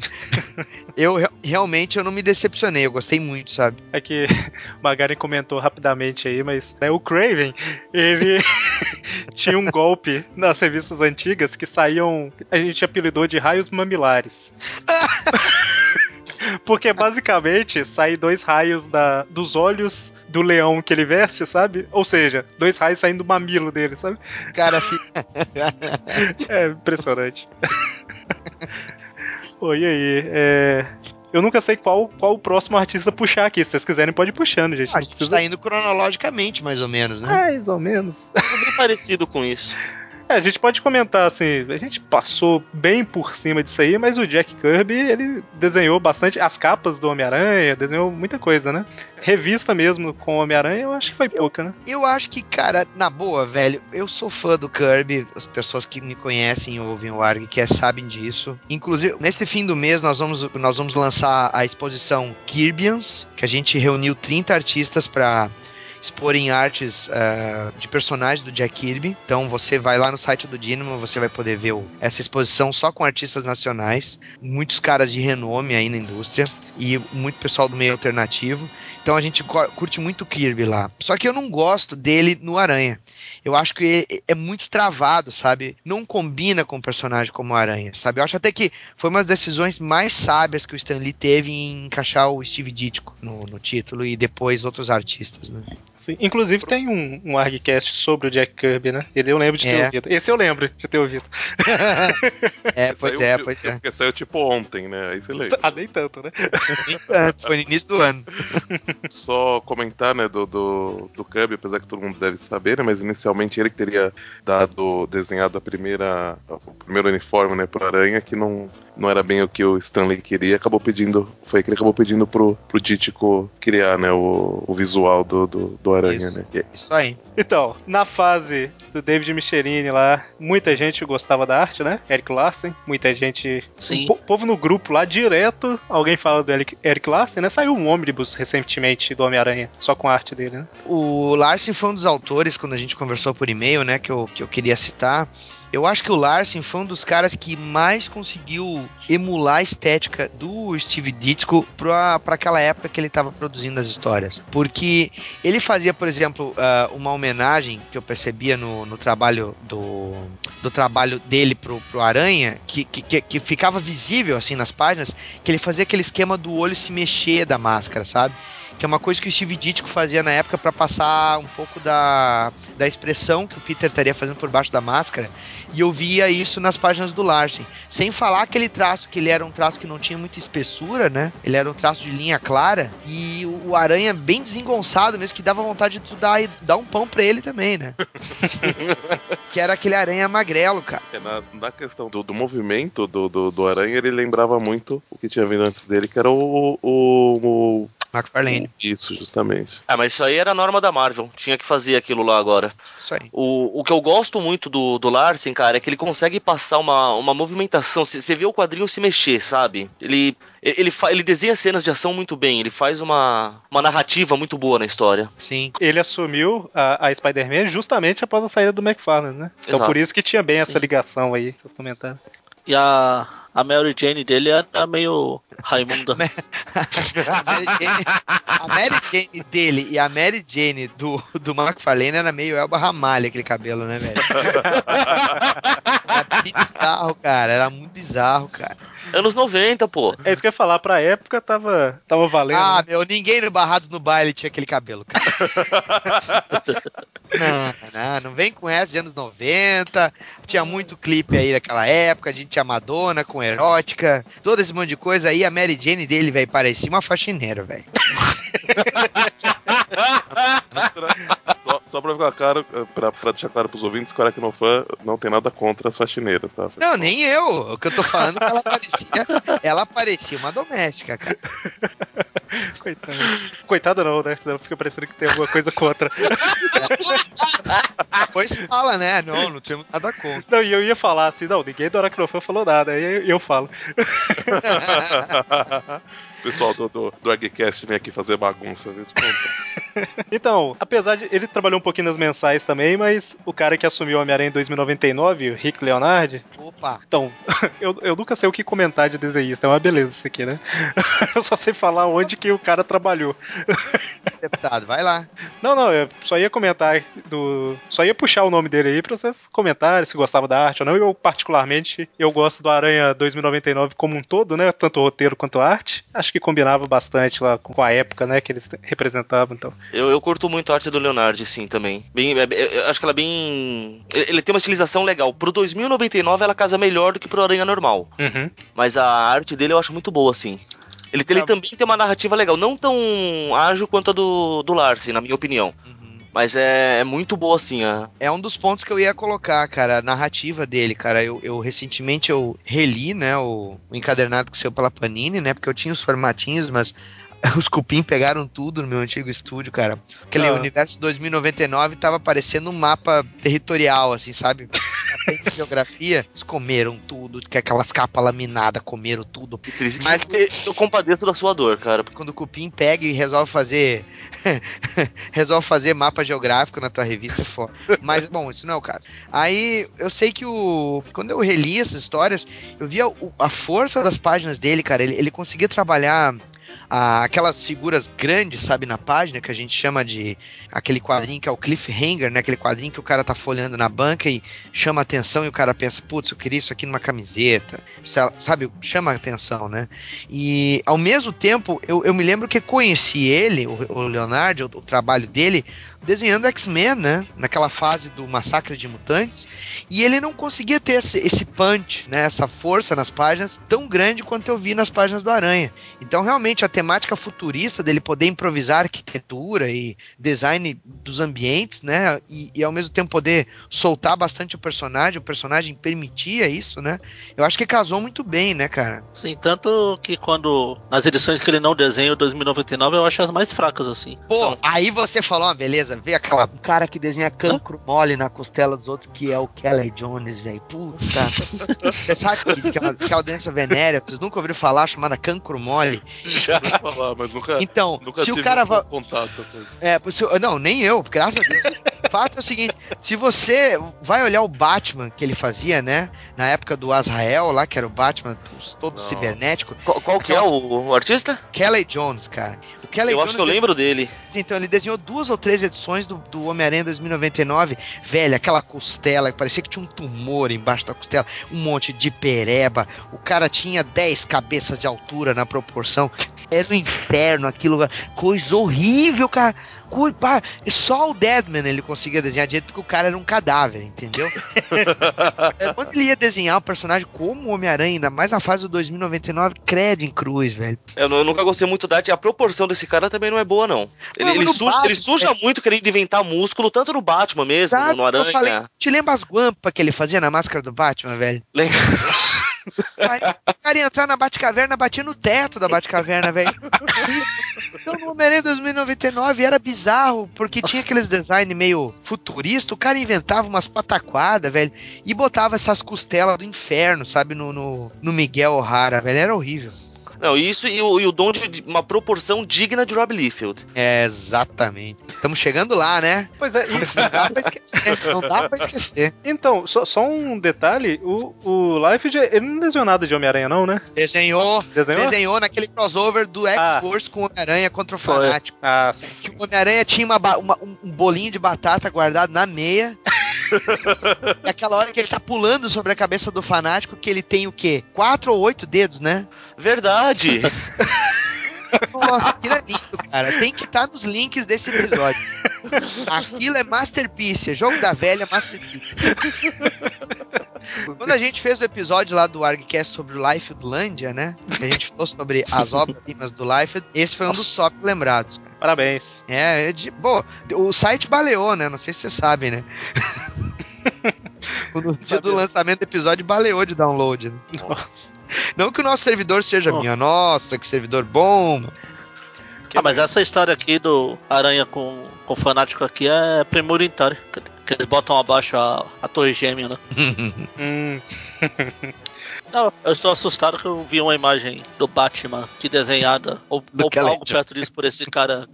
eu re- realmente eu não me decepcionei, eu gostei muito, sabe? É que o Magari comentou rapidamente aí, mas né, o Craven, ele tinha um golpe nas revistas antigas que saíam, a gente apelidou de raios mamilares. Porque basicamente saem dois raios da, dos olhos do leão que ele veste, sabe? Ou seja, dois raios saindo do mamilo dele, sabe? Cara fica. É impressionante. Oi, e aí? É... Eu nunca sei qual, qual o próximo artista puxar aqui. Se vocês quiserem, pode ir puxando, gente. A Não gente precisa- tá indo cronologicamente, mais ou menos, né? Mais ou menos. É bem parecido com isso. É, a gente pode comentar assim, a gente passou bem por cima disso aí, mas o Jack Kirby, ele desenhou bastante as capas do Homem-Aranha, desenhou muita coisa, né? Revista mesmo com o Homem-Aranha, eu acho que foi pouca, né? Eu acho que, cara, na boa, velho, eu sou fã do Kirby. As pessoas que me conhecem ou ouvem o ARG que é, sabem disso. Inclusive, nesse fim do mês, nós vamos, nós vamos lançar a exposição Kirbyans, que a gente reuniu 30 artistas pra exporem artes ah, de personagens do Jack Kirby. Então você vai lá no site do Dynamo, você vai poder ver o- essa exposição só com artistas nacionais, muitos caras de renome aí na indústria e muito pessoal do meio alternativo. Então a gente curte muito Kirby lá. Só que eu não gosto dele no Aranha. Eu acho que é- é muito travado, sabe? Não combina com um personagem como o Aranha, sabe? Eu acho até que foi uma das decisões mais sábias que o Stan Lee teve em encaixar o Steve Ditko no, no título e depois outros artistas, né? Sim, Inclusive tem um, um ArgCast sobre o Jack Kirby, né? Ele eu lembro de ter É. ouvido. Esse eu lembro de ter ouvido. É, pois Saiu- é, pois é. Porque saiu tipo ontem, né? Aí você lembra. Ah, nem tanto, né? Foi no início do ano. Só comentar, né, do, do, do Kirby, apesar que todo mundo deve saber, né? Mas inicialmente ele que teria dado, desenhado a primeira, o primeiro uniforme, né, pro Aranha, que não, não era bem o que o Stanley queria, acabou pedindo, foi que ele acabou pedindo pro, pro Ditko criar, né, o, o visual do, do, do Aranha, Isso. né. Isso aí. Então, na fase do David Micherini lá, muita gente gostava da arte, né? Eric Larsen, muita gente. Sim. O po- povo no grupo lá, direto, alguém fala do Eric, Eric Larsen, né? Saiu um ônibus recentemente do Homem-Aranha, só com a arte dele, né? O Larsen foi um dos autores, quando a gente conversou por e-mail, né, que eu, que eu queria citar. Eu acho que o Larsen foi um dos caras que mais conseguiu emular a estética do Steve Ditko pra aquela época que ele estava produzindo as histórias. Porque ele fazia, por exemplo, ah, uma homenagem que eu percebia no, no trabalho do, do trabalho dele pro, pro Aranha, que, que, que- que ficava visível assim nas páginas, que ele fazia aquele esquema do olho se mexer da máscara, sabe? Que é uma coisa que o Steve Ditko fazia na época pra passar um pouco da, da expressão que o Peter estaria fazendo por baixo da máscara. E eu via isso nas páginas do Larsen. Sem falar aquele traço que ele era um traço que não tinha muita espessura, né? Ele era um traço de linha clara. E o, o Aranha bem desengonçado mesmo, que dava vontade de tu dar, dar um pão pra ele também, né? que era aquele aranha magrelo, cara. É, Na, na questão do, do movimento do, do, do Aranha, ele lembrava muito o que tinha vindo antes dele, que era o. o, o- McFarlane. isso, justamente. Ah, mas isso aí era a norma da Marvel. Tinha que fazer aquilo lá agora. Isso aí. O, o que eu gosto muito do, do Larsen, cara, é que ele consegue passar uma, uma movimentação. Você vê o quadrinho se mexer, sabe? Ele, ele, ele desenha cenas de ação muito bem. Ele faz uma, uma narrativa muito boa na história. Sim. Ele assumiu a, a Spider-Man justamente após a saída do McFarlane, né? Então Exato. por isso que tinha bem essa Sim. ligação aí, vocês comentaram. E a, a Mary Jane dele era meio Raimunda. A Mary Jane, a Mary Jane dele e a Mary Jane do, do McFarlane era meio Elba Ramalho, aquele cabelo, né, velho? Bizarro, cara. Era muito bizarro, cara. Anos 90, pô. É isso que eu ia falar, pra época tava, tava valendo. Ah, né? meu, ninguém no Barrados no baile tinha aquele cabelo, cara. não, não, não vem com essa de anos 90. Tinha muito clipe aí naquela época. A gente tinha Madonna com erótica, todo esse monte de coisa aí. A Mary Jane dele, velho, parecia uma faxineira, velho. Só, só pra ficar claro, pra, pra deixar claro pros ouvintes, que o Aracnofã não tem nada contra as faxineiras, tá? Não, nem eu. O que eu tô falando é que ela parecia, ela parecia uma doméstica, cara. Coitada. Coitada não, né? Senão fica parecendo que tem alguma coisa contra. Depois fala, né? Não, não temos nada contra. Não, e eu ia falar assim, não, ninguém do Aracnofã falou nada, aí eu, eu falo. o pessoal do, do, do ArgCast vem aqui fazer bagunça, viu? Então, apesar de. Ele trabalhou um pouquinho nas mensais também, mas o cara que assumiu o Homem-Aranha em 2099, o Rick Leonardi. Opa. Então, eu, eu nunca sei o que comentar de desenhista, é uma beleza isso aqui, né? Eu só sei falar onde que o cara trabalhou. Deputado, vai lá. Não, não, eu só ia comentar do. Só ia puxar o nome dele aí pra vocês comentarem se gostavam da arte ou não. Eu, particularmente, eu gosto do Aranha 2099 como um todo, né? Tanto o roteiro quanto a arte. Acho que combinava bastante lá com a época, né? Que eles representavam, então. Eu, eu curto muito a arte do Leonardo, sim, também. Bem, é- é- eu acho que ela é bem. Ele tem uma estilização legal. Pro 2099 ela casa melhor do que pro Aranha normal. Uhum. Mas a arte dele eu acho muito boa, assim. Ele, ele Ah. também tem uma narrativa legal, não tão ágil quanto a do, do Larsen, na minha opinião. Mas é, é muito boa, assim. A... É um dos pontos que eu ia colocar, cara, a narrativa dele, cara. Eu, eu recentemente eu reli, né, o, o encadernado que saiu pela Panini, né, porque eu tinha os formatinhos, mas os cupim pegaram tudo no meu antigo estúdio, cara. Aquele Ah. universo 2099 tava parecendo um mapa territorial, assim, sabe? Aprende geografia, eles comeram tudo, que aquelas capas laminadas comeram tudo. que triste. Mas- eu compadeço da sua dor, cara. Quando o cupim pega e resolve fazer resolve fazer mapa geográfico na tua revista é foda. Mas bom, isso não é o caso. Aí eu sei que o quando eu reli essas histórias, eu via o- a força das páginas dele, cara. Ele, ele conseguia trabalhar a- aquelas figuras grandes, sabe, na página, que a gente chama de aquele quadrinho que é o cliffhanger, né? Aquele quadrinho que o cara tá folhando na banca e chama atenção e o cara pensa, putz, eu queria isso aqui numa camiseta. Sa- Sabe, chama atenção, né? E ao mesmo tempo, eu, eu me lembro que conheci ele, o, o Leonardo, o, o trabalho dele, desenhando X-Men, né? Naquela fase do Massacre de Mutantes. E ele não conseguia ter esse, esse punch, né? Essa força nas páginas tão grande quanto eu vi nas páginas do Aranha. Então, realmente, a temática futurista dele poder improvisar arquitetura e design dos ambientes, né? E, e ao mesmo tempo poder soltar bastante o personagem, o personagem permitia isso, né? Eu acho que casou muito bem, né, cara? Sim, tanto que quando. Nas edições que ele não desenha o 2099, eu acho as mais fracas, assim. Pô, aí você falou uma beleza, vê aquela. Um cara que desenha cancro mole na costela dos outros, que é o Kelly Jones, velho. Puta. Você sabe que aquela, aquela doença venérea, vocês nunca ouviram falar, chamada cancro mole? Já falar, mas nunca, Então, nunca se tive o cara um va- contato. É, se- não, nem eu, graças a Deus. O fato é o seguinte: se você vai olhar o Batman que ele fazia, né? Na época do Azrael lá, que era o Batman todo Não. cibernético, Qual, qual que é o, o artista? Kelly Jones, cara. O Kelly eu Jones acho que eu lembro dele. Então, ele desenhou duas ou três edições do, do Homem-Aranha 2099. Velho, aquela costela, que parecia que tinha um tumor embaixo da costela, um monte de pereba. O cara tinha 10 cabeças de altura na proporção. Era um inferno aquilo, coisa horrível, cara. Pá, Só o Deadman ele conseguia desenhar direito porque o cara era um cadáver, entendeu? É, Quando ele ia desenhar um personagem como o Homem-Aranha, ainda mais na fase do 2099, crede em cruz, velho. Eu, eu nunca gostei muito da. A proporção desse cara também não é boa, não. Ele, Não, ele suja, Batman, ele suja muito querendo inventar músculo, tanto no Batman mesmo, Exato, no Aranha. eu falei, te lembra as guampas que ele fazia na máscara do Batman, velho? Lembra? O cara ia entrar na Batcaverna, batia no teto da Batcaverna, velho. Então no Homem-Aranha 2099 era bizarro, porque tinha aqueles design meio futurista, o cara inventava umas pataquadas, velho, e botava essas costelas do inferno, sabe, no, no, no Miguel O'Hara, velho, era horrível. Não, isso e o, e o dom de de uma proporção digna de Rob Liefeld. É, exatamente. Estamos chegando lá, né? Pois é, e- Não dá pra esquecer. Não dá pra esquecer. então, só, só um detalhe: o, o Liefeld, ele não desenhou nada de Homem-Aranha, não, né? Desenhou, Desenhou? desenhou naquele crossover do X-Force com o Homem-Aranha contra o. Fanático. Ah, sim. Que o Homem-Aranha tinha uma uma- um um bolinho de batata guardado na meia. e aquela hora que ele tá pulando sobre a cabeça do fanático, que ele tem o quê? Quatro ou oito dedos, né? Verdade. Nossa, aquilo é lindo, cara. Tem que estar nos links desse episódio. Aquilo é Masterpiece, é jogo da velha Masterpiece. Quando a gente fez o episódio lá do ArgCast sobre o Lifelandia, né? Que a gente falou sobre as obras-primas do Life, esse foi um dos top lembrados. cara. Parabéns. É, é de, bom, o site baleou, né? Não sei se vocês sabem, né? No dia do lançamento do episódio, baleou de download. né? Nossa. Não que o nosso servidor seja Oh. minha, nossa, que servidor bom. Ah, mas essa história aqui do Aranha com, com o fanático aqui é primoritária. Que, que eles botam abaixo a, a torre gêmea, né? Hum, Não, eu estou assustado que eu vi uma imagem do Batman que desenhada, ou, ou algo perto disso por esse cara.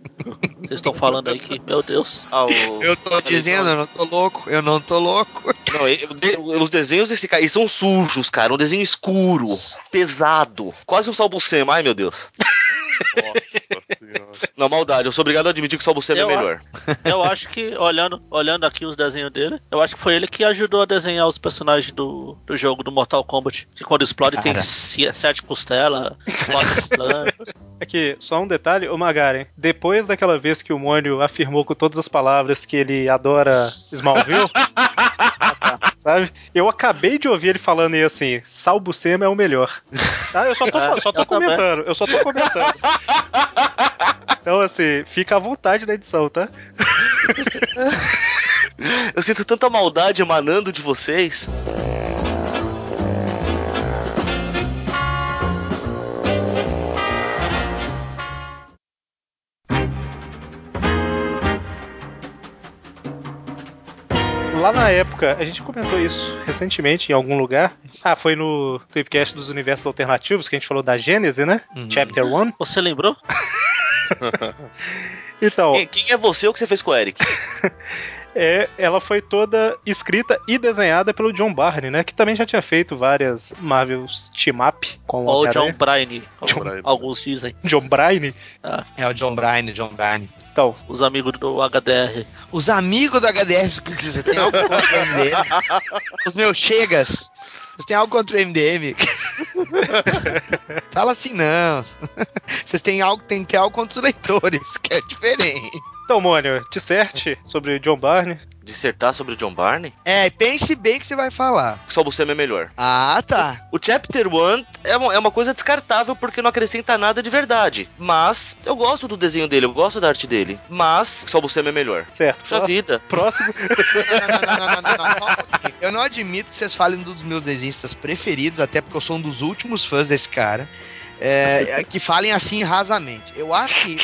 Vocês estão falando aí que, meu Deus. Ah, o- Eu tô dizendo, eu não tô louco, eu não tô louco. Não, e- o de- os desenhos desse cara, eles são sujos, cara. Um desenho escuro, pesado. Quase um Salbucema. Ai, meu Deus. Nossa. Não, maldade. Eu sou obrigado a admitir que o Salbucema é melhor. Eu acho que, olhando, olhando aqui os desenhos dele, eu acho que foi ele que ajudou a desenhar os personagens do, do jogo do Mortal Kombat. Que quando explode tem Cara. se- sete costelas, quatro planos. Aqui, só um detalhe, ô Magaren, depois daquela vez que o Mônio afirmou com todas as palavras que ele adora Smallville, sabe? Eu acabei de ouvir ele falando aí assim, Salbucema é o melhor. Tá? Eu só tô, só tô eu também. comentando, eu só tô comentando. Então, assim, fica à vontade na edição, tá? Eu sinto tanta maldade emanando de vocês. Lá na época, a gente comentou isso recentemente em algum lugar. Ah, foi no Tweepcast dos Universos Alternativos, que a gente falou da Gênese, né? Uhum. Chapter 1. Você lembrou? Então, Quem, quem é você ou o que você fez com o Eric? é, ela foi toda escrita e desenhada pelo John Barney, né? Que também já tinha feito várias Marvels Team Up com o Ou. Bryan, John Bryan. alguns dizem. John Bryan. É o John Bryan, John Bryan. Então, Os amigos do HDR. Os amigos do HDR, você tem algo contra o MDM? Os meus chegas, vocês têm algo contra o MDM? Fala assim, não. Vocês têm algo, tem que ter algo contra os leitores, que é diferente. Então Mônio, disserte sobre o John Barney. Dissertar sobre o John Barney? É, pense bem que você vai falar. O Salbucema é melhor. Ah, tá. O Chapter 1 é uma, é uma coisa descartável porque não acrescenta nada de verdade. Mas eu gosto do desenho dele, eu gosto da arte dele. Mas o Salbucema é melhor. Certo. Puxa Próximo- vida. Próximo. Não, não, não, não, só. Eu não admito que vocês falem dos meus desenhistas preferidos, até porque eu sou um dos últimos fãs desse cara, é, que falem assim rasamente. Eu acho que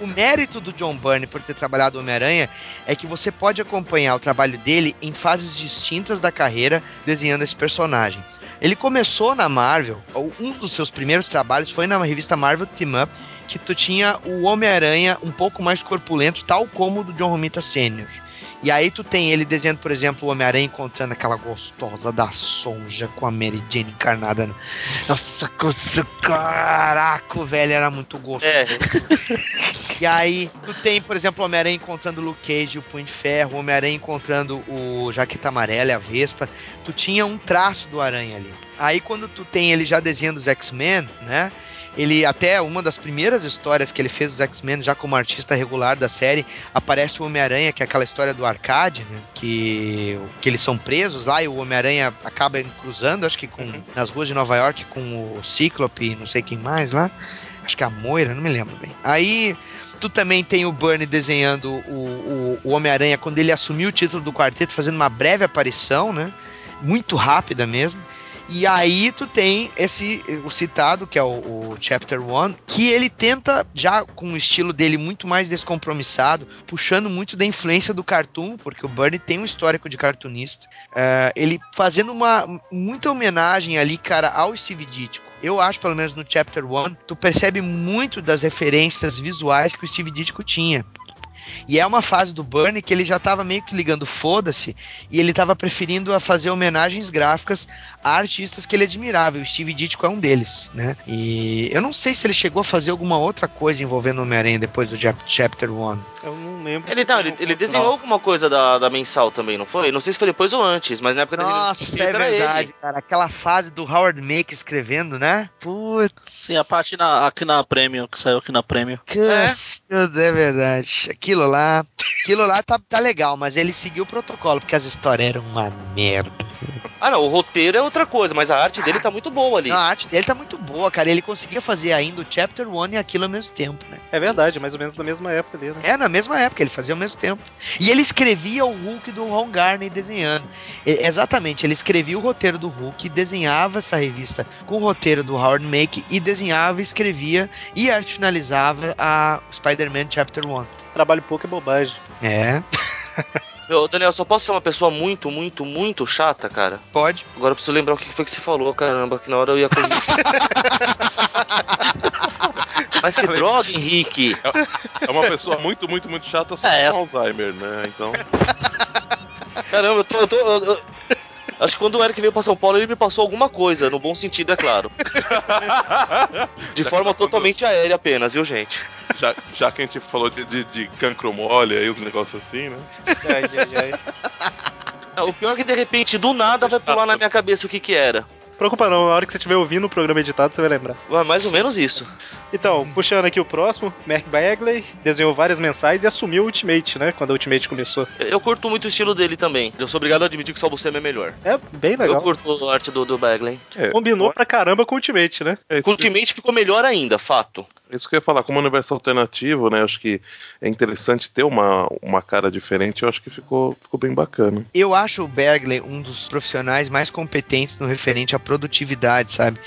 o, mérito do John Byrne por ter trabalhado Homem-Aranha é que você pode acompanhar o trabalho dele em fases distintas da carreira desenhando esse personagem. Ele começou na Marvel, um dos seus primeiros trabalhos foi na revista Marvel Team Up, que tu tinha o Homem-Aranha um pouco mais corpulento, tal como o do John Romita Sr. E aí tu tem ele desenhando, por exemplo, o Homem-Aranha encontrando aquela gostosa da Sonja com a Mary Jane encarnada. no- Nossa, caraca, velho era muito gostoso. É, E aí tu tem, por exemplo, o Homem-Aranha encontrando o Luke Cage e o Punho de Ferro, o Homem-Aranha encontrando o Jaqueta Amarela e a Vespa. Tu tinha um traço do Aranha ali. Aí quando tu tem ele já desenhando os X-Men, né? Ele até uma das primeiras histórias que ele fez dos X-Men, já como artista regular da série, aparece o Homem-Aranha, que é aquela história do arcade, né? Que, que eles são presos lá e o Homem-Aranha acaba cruzando, acho que com, nas ruas de Nova York com o Cíclope e não sei quem mais lá. Acho que é a Moira, não me lembro bem. Aí tu também tem o Bernie desenhando o, o, o Homem-Aranha quando ele assumiu o título do quarteto, fazendo uma breve aparição, né? Muito rápida mesmo. E aí tu tem esse o citado, que é o, o Chapter 1, que ele tenta, já com o estilo dele muito mais descompromissado, puxando muito da influência do cartoon, porque o Bernie tem um histórico de cartunista. eh, ele fazendo uma muita homenagem ali, cara, ao Steve Ditko. Eu acho, pelo menos no Chapter 1, tu percebe muito das referências visuais que o Steve Ditko tinha. E é uma fase do Burnie que ele já tava meio que ligando foda-se e ele tava preferindo a fazer homenagens gráficas a artistas que ele admirava. E o Steve Ditko é um deles, né? E eu não sei se ele chegou a fazer alguma outra coisa envolvendo o Homem-Aranha depois do Chap- Chapter 1. Eu não lembro. Ele, se não, ele, ele desenhou alguma coisa da, da mensal também, não foi? Não sei se foi depois ou antes, mas na época dele. Nossa, é verdade, ele. cara. Aquela fase do Howard Make escrevendo, né? Putz. Sim, a parte na- aqui na Premium, que saiu aqui na Premium. Cacilda, é verdade. Aquilo lá. Aquilo lá tá, tá legal, mas ele seguiu o protocolo, porque as histórias eram uma merda. Ah, não, o roteiro é outra coisa, mas a arte dele tá muito boa ali. Não, a arte dele tá muito boa, cara. Ele conseguia fazer ainda o Chapter 1 e aquilo ao mesmo tempo, né? É verdade, mais ou menos na mesma época ali, né? É, na mesma época, ele fazia ao mesmo tempo. E ele escrevia o Hulk do Ron Garney desenhando. E- exatamente, ele escrevia o roteiro do Hulk, desenhava essa revista com o roteiro do Howard Make e desenhava, escrevia e arte finalizava a Spider-Man Chapter 1. Trabalho pouco é bobagem. É, Ô, Daniel, só posso ser uma pessoa muito, muito, muito chata, cara? pode. Agora eu preciso lembrar o que foi que você falou, caramba, que na hora eu ia corrigir. Mas que droga, Henrique! É uma pessoa muito, muito, muito chata só É, com Alzheimer, né? Então. Caramba, eu tô. Eu tô eu- eu- Acho que quando o Eric veio pra São Paulo, ele me passou alguma coisa, no bom sentido, é claro. De forma totalmente aérea apenas, viu, gente? Já, já que a gente falou de, de, de cancro mole aí, os negócios assim, né? Ai, ai, ai. O pior é que de repente, do nada, vai pular na minha cabeça o que que era. Preocupa não, na hora que você estiver ouvindo o programa editado, você vai lembrar. Ah, Mais ou menos isso. Então, puxando aqui o próximo, Mark Bagley desenhou várias mensais e assumiu o Ultimate, né? Quando a Ultimate começou. Eu- Eu curto muito o estilo dele também. Eu sou obrigado a admitir que só você é melhor. É bem Eu legal. curto a arte do, do Bagley. É, Combinou pra caramba com o Ultimate, né? É, Com o Ultimate ficou melhor ainda, fato. Isso que eu ia falar, como universo alternativo, né? Acho que é interessante ter uma, uma cara diferente, eu acho que ficou, ficou bem bacana. Eu acho o Bergley um dos profissionais mais competentes no referente à produtividade, sabe?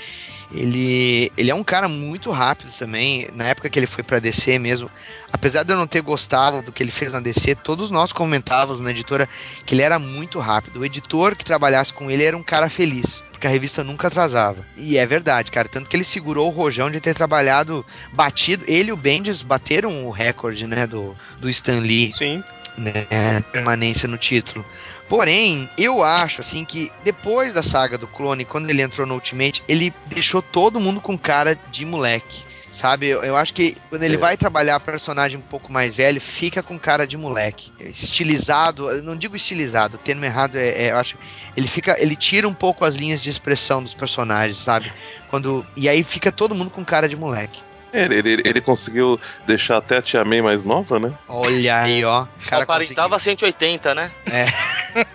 Ele, ele é um cara muito rápido também. Na época que ele foi pra DC mesmo, apesar de eu não ter gostado do que ele fez na DC, todos nós comentávamos na editora que ele era muito rápido. O editor que trabalhasse com ele era um cara feliz, porque a revista nunca atrasava. E é verdade, cara. Tanto que ele segurou o rojão de ter trabalhado, batido. Ele e o Bendis bateram o recorde, né, do, do Stan Lee Sim. né, permanência no título. Porém, eu acho assim que depois da saga do clone, quando ele entrou no Ultimate, ele deixou todo mundo com cara de moleque. Sabe, eu, eu acho que quando ele É. vai trabalhar personagem um pouco mais velho, fica com cara de moleque. Estilizado, eu não digo estilizado, o termo errado é, é, eu acho, ele fica, ele tira um pouco as linhas de expressão dos personagens, sabe? Quando e aí fica todo mundo com cara de moleque. É, Ele, ele, ele conseguiu deixar até a Tia May mais nova, né? Olha aí, ó, o cara Aparentava 180, né? conseguiu-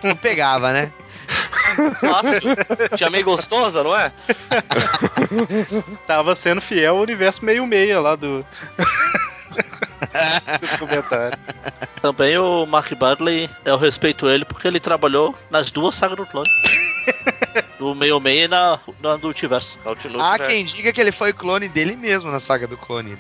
não pegava, né? Fácil. Tinha meio gostosa, não é? Tava sendo fiel ao universo meio-meia lá do. Também o Mark Bagley, eu respeito ele porque ele trabalhou nas duas sagas do clone. No meio meio e na, na do multiverso. Há né? quem diga que ele foi clone dele mesmo na saga do clone. Né?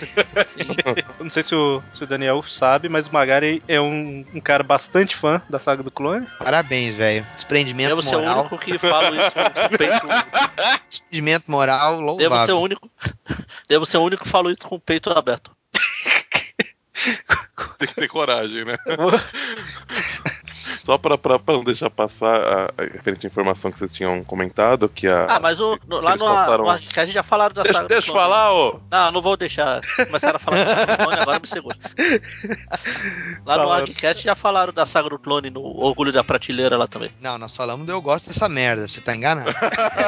Eu não sei se o, se o Daniel sabe, mas o Magari é um, um cara bastante fã da saga do clone. Parabéns, velho. Desprendimento Devo ser o moral. único que falo isso com peito. Desprendimento moral Devo ser o único. Devo ser o único que falo isso com o peito aberto. Tem que ter coragem, né? Só pra, pra, pra não deixar passar a, a referente à informação que vocês tinham comentado, que a. Ah, mas o, no- lá no, passaram- no Arquicast já falaram da deixa deixa eu falar, ô! Não, não vou deixar. Começaram a falar do clone, agora me segura. Lá no Falaram. Arquicast já falaram da saga do clone no Orgulho da Prateleira lá também. Não, nós falamos do eu gosto dessa merda. Você tá enganado.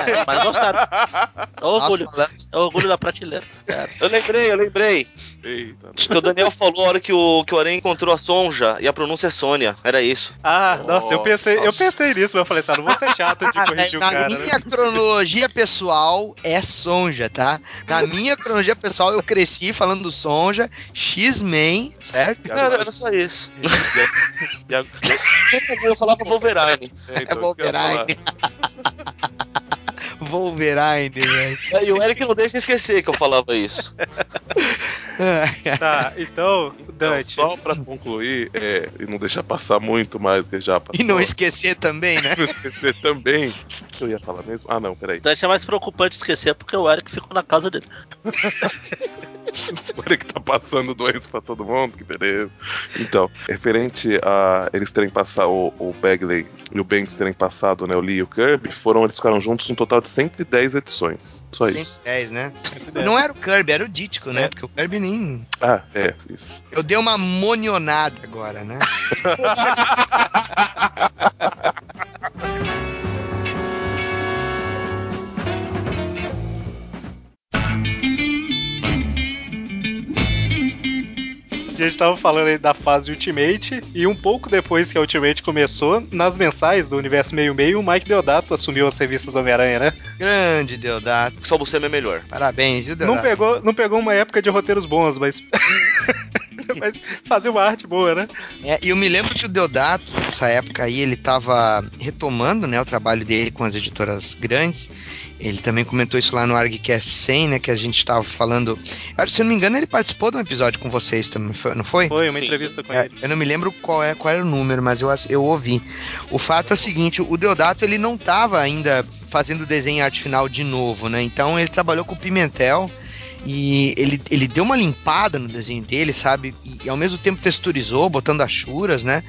É, mas gostaram. É o orgulho. É o orgulho da prateleira. É. Eu lembrei, eu lembrei. Eita, Acho que o Daniel falou a hora que o, que o Aranha encontrou a Sonja e a pronúncia é Sônia. Era isso. Ah, nossa, eu pensei, eu Nossa. pensei nisso, mas eu falei, tá, não vou ser chato de Ah, corrigir o na cara. minha né? cronologia pessoal é Sonja, tá? Na minha cronologia pessoal eu cresci falando do Sonja, X-Men, certo? Era, só isso. Eu falava Wolverine. é, É então, eu falar. Wolverine. Wolverine, velho. E o Eric não deixa esquecer que eu falava isso. Tá, então, Então, Dante. só pra concluir, é, e não deixar passar muito mais, que já passou. E não esquecer também, né? não esquecer também que eu ia falar mesmo? Ah, não, peraí. Daí é mais preocupante esquecer porque o Eric ficou na casa dele. Olha que tá passando doença pra todo mundo, que beleza. Então, referente a eles terem passado, o, o Bagley e o Banks terem passado, né, o Lee e o Kirby, foram, eles ficaram juntos um total de 110 edições. Só isso. 110, né? Não era o Kirby, era o Dítico, né? Porque o Kirby nem. Ah, é, isso. Eu dei uma monionada agora, né? A gente tava falando aí da fase Ultimate, e um pouco depois que a Ultimate começou, nas mensais do Universo Meio Meio, o Mike Deodato assumiu as revistas do Homem-Aranha, né? Grande Deodato. Só você é melhor. Parabéns, viu, Não Deodato? pegou, não pegou uma época de roteiros bons, mas. mas fazia uma arte boa, né? É, e eu me lembro que o Deodato, nessa época aí, ele tava retomando, né, o trabalho dele com as editoras grandes. Ele também comentou isso lá no ArgCast 100, né, que a gente tava falando... Se eu não me engano, ele participou de um episódio com vocês também, não foi? Foi uma Sim. entrevista com É, ele. eu não me lembro qual, é, qual era o número, mas eu, eu ouvi. O fato é o seguinte, o Deodato ele não estava ainda fazendo desenho e arte final de novo, né? Então ele trabalhou com o Pimentel e ele, ele deu uma limpada no desenho dele, sabe? E, e ao mesmo tempo texturizou, botando achuras, né?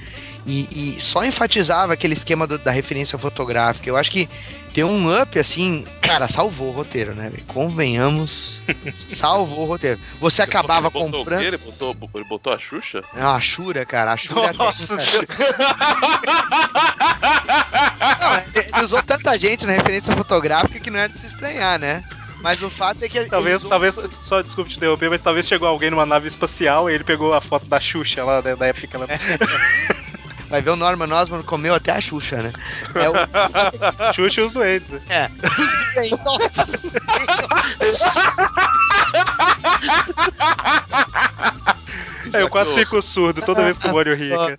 E, e só enfatizava aquele esquema do- da referência fotográfica. Eu acho que tem um up assim, cara, salvou o roteiro, né? Convenhamos, salvou o roteiro. Você acabava ele botou o comprando. quê? Ele botou, ele botou a Xuxa? Não, a Shura, cara, a Shura é Nossa, até- Não, ele usou tanta gente na referência fotográfica que não é de se estranhar, né? Mas o fato é que ele Talvez, usou- talvez, só desculpe te interromper, mas talvez chegou alguém numa nave espacial e ele pegou a foto da Xuxa lá, né, da época que ela. vai ver o Norman Osborn comeu até a Xuxa, né? É o Xuxa e os doentes. né? é. Nossa, É, eu quase que fico surdo toda vez que o Mônio ri, cara.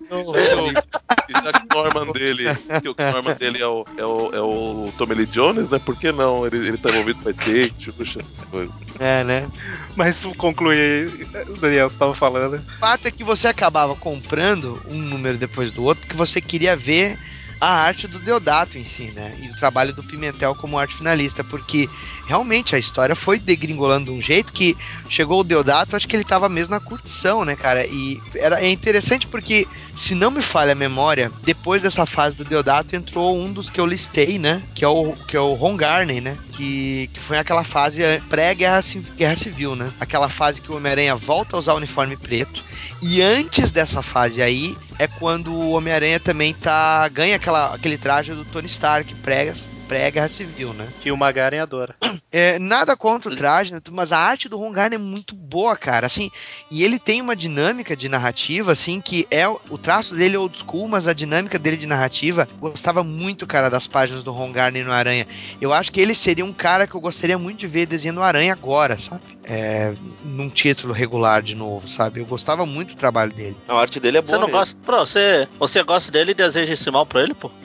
Já que o Norman dele, que o Norman dele é o, é o, é o Tommy Lee Jones, né? Por que não? Ele, ele tá envolvido com ET, Xuxa, essas coisas. é, né? Mas conclui aí, Daniel, você tava falando. O fato é que você acabava comprando um número depois do outro porque você queria ver a arte do Deodato em si, né? E o trabalho do Pimentel como arte finalista, porque realmente a história foi degringolando de um jeito que chegou o Deodato, acho que ele tava mesmo na curtição, né, cara? E era, é interessante porque, se não me falha a memória, depois dessa fase do Deodato entrou um dos que eu listei, né? Que é o, que é o Ron Garney, né? Que, que foi aquela fase pré-guerra Ci- Guerra Civil, né? Aquela fase que o Homem-Aranha volta a usar o uniforme preto. E antes dessa fase aí é quando o Homem-Aranha também tá ganha aquela, aquele traje do Tony Stark pré pré-guerra civil, né? Que o Magaren adora. É, nada contra o traje, né, mas a arte do Ron Garner é muito boa, cara. Assim, e ele tem uma dinâmica de narrativa, assim, que é o traço dele é old school, mas a dinâmica dele de narrativa, gostava muito, cara, das páginas do Ron Garner no Aranha. Eu acho que ele seria um cara que eu gostaria muito de ver desenhando o Aranha agora, sabe? É, num título regular de novo, sabe? Eu gostava muito do trabalho dele. A arte dele é Você boa não mesmo. gosta. Pô, você, você gosta dele e deseja esse mal pra ele, pô?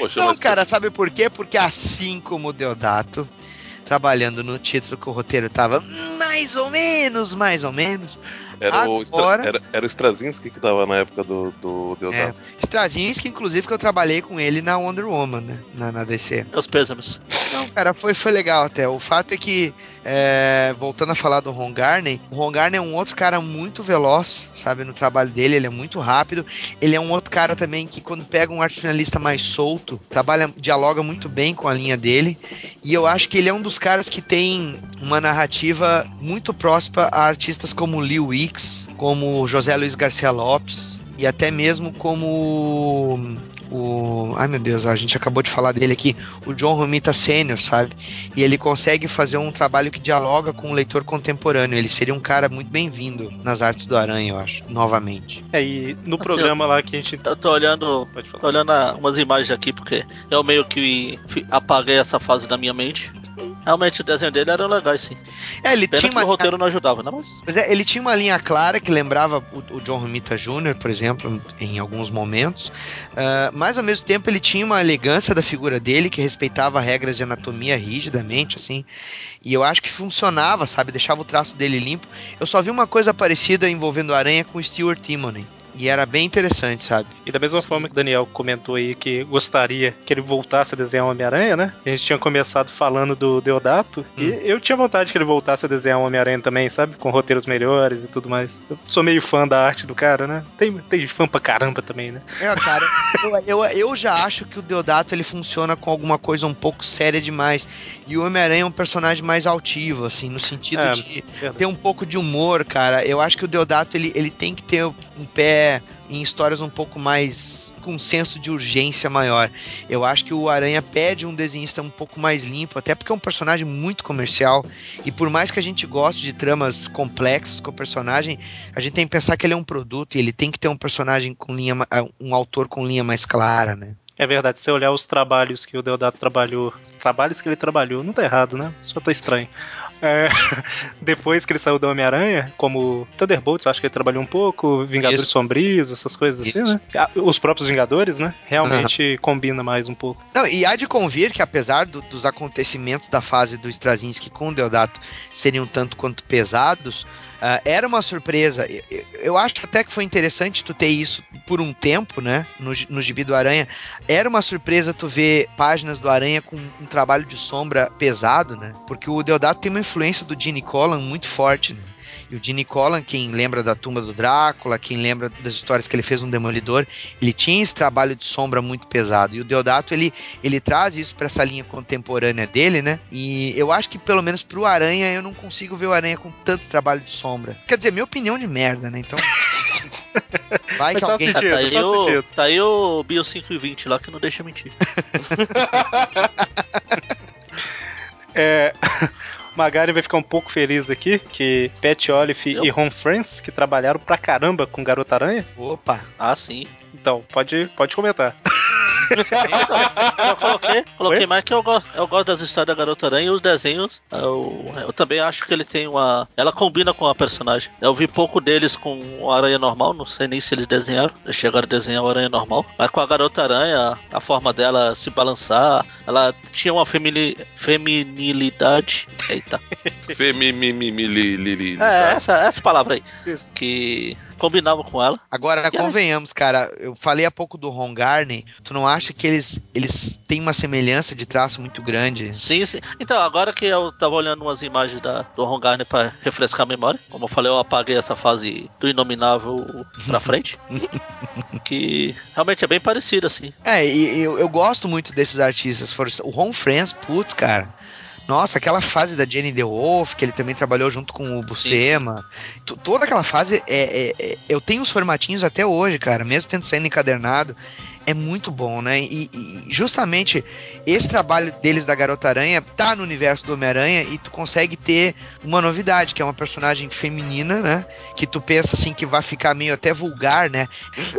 Poxa, Não, mas cara, sabe por quê? Porque assim como o Deodato, trabalhando no título que o roteiro tava mais ou menos, mais ou menos, era, o Stra- agora- era, era o Straczynski que tava na época do, do Deodato. Straczynski, inclusive, que eu trabalhei com ele na Wonder Woman, né? Na, na DC. Meus pêsames. Não, cara, foi, foi legal até. O fato é que, é, voltando a falar do Ron Garney, o Ron Garney é um outro cara muito veloz, sabe, no trabalho dele, ele é muito rápido. Ele é um outro cara também que, quando pega um arte finalista mais solto, trabalha, dialoga muito bem com a linha dele. E eu acho que ele é um dos caras que tem uma narrativa muito próxima a artistas como Lee Wicks, como José Luiz Garcia Lopes, e até mesmo como o. Ai meu Deus, a gente acabou de falar dele aqui, o John Romita Sr., sabe? E ele consegue fazer um trabalho que dialoga com o leitor contemporâneo. Ele seria um cara muito bem-vindo nas artes do Aranha, eu acho, novamente. É, e no Assim, programa lá que a gente. Eu tô olhando. Pode falar. Tô olhando a- umas imagens aqui, porque eu meio que apaguei essa fase da minha mente. Realmente o desenho dele era legal, sim. É, ele Pena tinha uma. o roteiro não ajudava, né? Mas. Pois é, ele tinha uma linha clara que lembrava o, o John Romita Jr., por exemplo, em alguns momentos, ah, mas ao mesmo tempo ele tinha uma elegância da figura dele que respeitava regras de anatomia rigidamente, assim, e eu acho que funcionava, sabe, deixava o traço dele limpo. Eu só vi uma coisa parecida envolvendo a aranha com o Stuart Timoney. E era bem interessante, sabe? E da mesma forma que o Daniel comentou aí que gostaria que ele voltasse a desenhar Homem-Aranha, né? A gente tinha começado falando do Deodato. E eu tinha vontade que ele voltasse a desenhar Homem-Aranha também, sabe? Com roteiros melhores e tudo mais. Eu sou meio fã da arte do cara, né? Tem, tem fã pra caramba também, né? É, cara, eu, eu, eu já acho que o Deodato ele funciona com alguma coisa um pouco séria demais. E o Homem-Aranha é um personagem mais altivo, assim, no sentido É, de verdade. ter um pouco de humor, cara. Eu acho que o Deodato ele, ele tem que ter um pé em histórias um pouco mais com senso de urgência maior. Eu acho que o Aranha pede um desenhista um pouco mais limpo, até porque é um personagem muito comercial e por mais que a gente goste de tramas complexas com o personagem, a gente tem que pensar que ele é um produto e ele tem que ter um personagem com linha, ah, um autor com linha mais clara, né? É verdade, se você olhar os trabalhos que o Deodato trabalhou, trabalhos que ele trabalhou, não tá errado, né? Só tá estranho. É, depois que ele saiu do Homem-Aranha, como Thunderbolts, acho que ele trabalhou um pouco, Vingadores Isso. Sombrios, essas coisas assim, Isso. né? Ah, Os próprios Vingadores, né? Realmente combina mais um pouco. Não, e há de convir que apesar do- dos acontecimentos da fase do Straczynski com o Deodato serem um tanto quanto pesados, ah, era uma surpresa. Eu, eu- acho até que foi interessante tu ter isso por um tempo, né? No, no gibi do Aranha. Era uma surpresa tu ver páginas do Aranha com um trabalho de sombra pesado, né? Porque o Deodato tem uma influência do Gene Colan muito forte, né? E o Gene Colan, quem lembra da tumba do Drácula, quem lembra das histórias que ele fez no Demolidor, ele tinha esse trabalho de sombra muito pesado. E o Deodato, ele, ele traz isso para essa linha contemporânea dele, né? E eu acho que pelo menos pro Aranha eu não consigo ver o Aranha com tanto trabalho de sombra. Quer dizer, minha opinião de merda, né? Então. Vai que faz alguém. sentido. tá, aí faz o, sentido. tá aí o Bio 520 lá que não deixa mentir. É, Magari vai ficar um pouco feliz aqui que Pat Olive Eu? e Ron Friends, que trabalharam pra caramba com Garota Aranha. Opa! Ah, sim. Então, pode, pode comentar. Eu coloquei, coloquei Oi? mais que eu gosto, eu gosto das histórias da Garota Aranha e os desenhos. Eu, eu também acho que ele tem uma. Ela combina com a personagem. Eu vi pouco deles com o Aranha normal, não sei nem se eles desenharam. Eles chegaram a desenhar o Aranha normal. Mas com a Garota Aranha, a forma dela se balançar, ela tinha uma femini, feminilidade. Eita. Femimimimilili. É, essa, essa palavra aí. Isso. Que combinava com ela. Agora, ela- convenhamos, cara, eu falei há pouco do Ron Garney, tu não acha que eles, eles têm uma semelhança de traço muito grande? Sim, sim. Então, agora que eu tava olhando umas imagens da, do Ron Garner pra refrescar a memória, como eu falei, eu apaguei essa fase do Inominável pra frente. que realmente é bem parecido, assim. É, e eu, eu gosto muito desses artistas. O Ron Friends, putz, cara. Nossa, aquela fase da Jenny The Wolf, que ele também trabalhou junto com o Buscema. Toda aquela fase, é, é- é- eu tenho os formatinhos até hoje, cara, mesmo tendo saindo encadernado. É muito bom, né? E, e justamente esse trabalho deles da Garota Aranha tá no universo do Homem-Aranha e tu consegue ter uma novidade, que é uma personagem feminina, né? Que tu pensa assim que vai ficar meio até vulgar, né?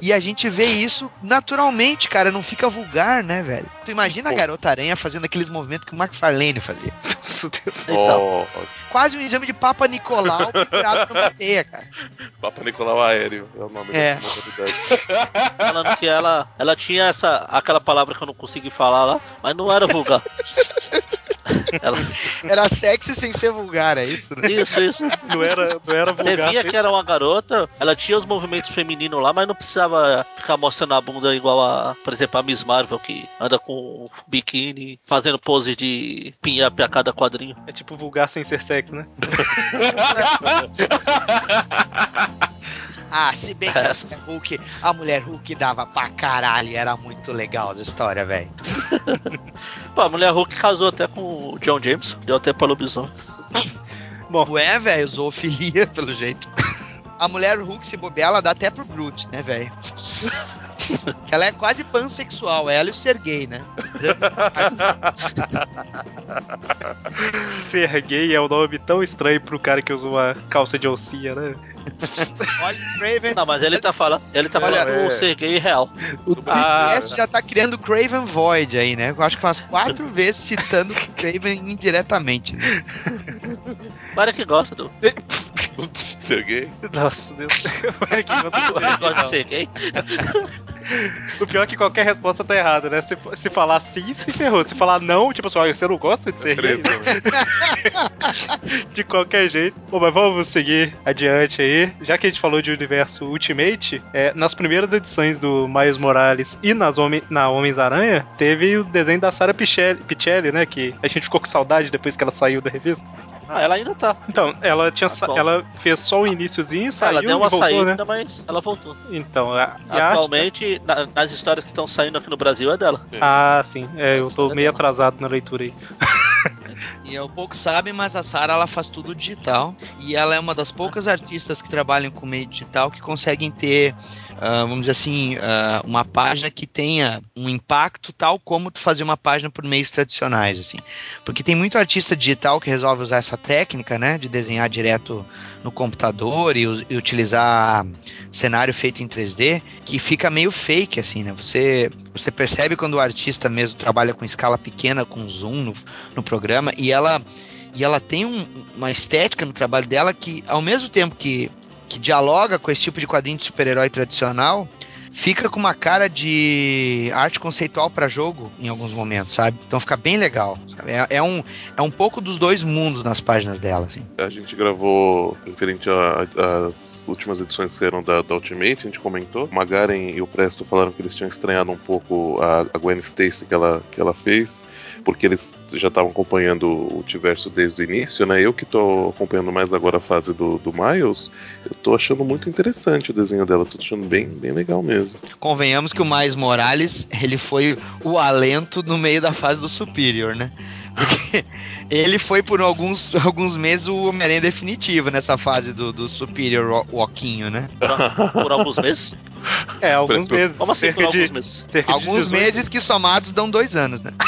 E a gente vê isso naturalmente, cara, não fica vulgar, né, velho? Tu imagina a Garota Aranha fazendo aqueles movimentos que o McFarlane fazia. Nossa, Deus. Então, Quase um exame de Papa Nicolau pendurado numa teia, cara. Papa Nicolau Aéreo é o nome É. da modalidade. falando que ela, ela tinha essa, aquela palavra que eu não consegui falar lá, mas não era vulgar. ela, Era sexy sem ser vulgar, é isso, né? isso, isso. Não era, não era Você vulgar. via que era uma garota, ela tinha os movimentos femininos lá, mas não precisava ficar mostrando a bunda igual a, por exemplo, a Miss Marvel, que anda com biquíni, fazendo pose de pinhap a cada quadrinho. É tipo vulgar sem ser sexo, né? Ah, se bem que a Essa. mulher Hulk, a mulher Hulk dava pra caralho, era muito legal a história, velho. Pô, a mulher Hulk casou até com o John James, deu até pra lobisomem. Ué, velho, zoofilia, pelo jeito. A mulher Hulk, se bobear, ela dá até pro Groot, né, velho? Ela é quase pansexual, ela e o Sergei, né? Ser gay é um nome tão estranho pro cara que usa uma calça de alcinha, né? Olha o Craven. Não, mas ele tá falando, ele tá Olha, falando do é. Sergei real. O Ah, BTS já tá criando Craven Void aí, né? Eu acho que umas quatro vezes citando Craven indiretamente. Né? Para que gosta do. Ser gay? Nossa, Deus. Olha que Ele gosta de Sergei. O pior é que qualquer resposta tá errada, né? Se, se falar sim, se ferrou. Se falar não, tipo assim, olha, você não gosta de ser Preso, gay? né? De qualquer jeito. Bom, mas vamos seguir adiante aí. Já que a gente falou de universo Ultimate, é, nas primeiras edições do Miles Morales e nas Homem, na Homens-Aranha, teve o desenho da Sarah Pichelli, Pichelli, né? Que a gente ficou com saudade depois que ela saiu da revista. Ah, ela ainda tá. Então, ela tinha sa- Atual. ela fez só o iníciozinho, saiu ela deu uma e voltou, saída, né? mas ela voltou. Então, a, e a Atualmente, na- nas histórias que estão saindo aqui no Brasil, é dela. Ah, sim. É, eu tô História meio dela. atrasado na leitura aí. E é o pouco sabe, mas a Sarah ela faz tudo digital e ela é uma das poucas artistas que trabalham com meio digital que conseguem ter, ah, vamos dizer assim, ah, uma página que tenha um impacto tal como tu fazer uma página por meios tradicionais, assim. Porque tem muito artista digital que resolve usar essa técnica, né, de desenhar direto no computador e, e utilizar cenário feito em 3D, que fica meio fake, assim, né? Você, você percebe quando o artista mesmo trabalha com escala pequena, com zoom no, no programa, e ela, e ela tem um- uma estética no trabalho dela que, ao mesmo tempo que, que dialoga com esse tipo de quadrinho de super-herói tradicional, fica com uma cara de arte conceitual para jogo em alguns momentos, sabe? Então fica bem legal. É, é um, é um pouco dos dois mundos nas páginas dela, assim. A gente gravou referente às últimas edições que saíram da, da Ultimate, a gente comentou. Magaren e o Presto falaram que eles tinham estranhado um pouco a, a Gwen Stacy que ela, que ela fez, porque eles já estavam acompanhando o Multiverso desde o início, né? Eu que tô acompanhando mais agora a fase do, do Miles, eu tô achando muito interessante o desenho dela, tô achando bem, bem legal mesmo. Convenhamos que o Mais Morales, ele foi o alento no meio da fase do Superior, né? Porque ele foi por alguns, alguns meses o Homem-Aranha definitivo nessa fase do, do Superior Wa- Walkinho, né? Por, por alguns meses. É, alguns Por- meses. Como assim, cerca de, alguns meses? cerca de Alguns 18. meses que somados dão dois anos, né?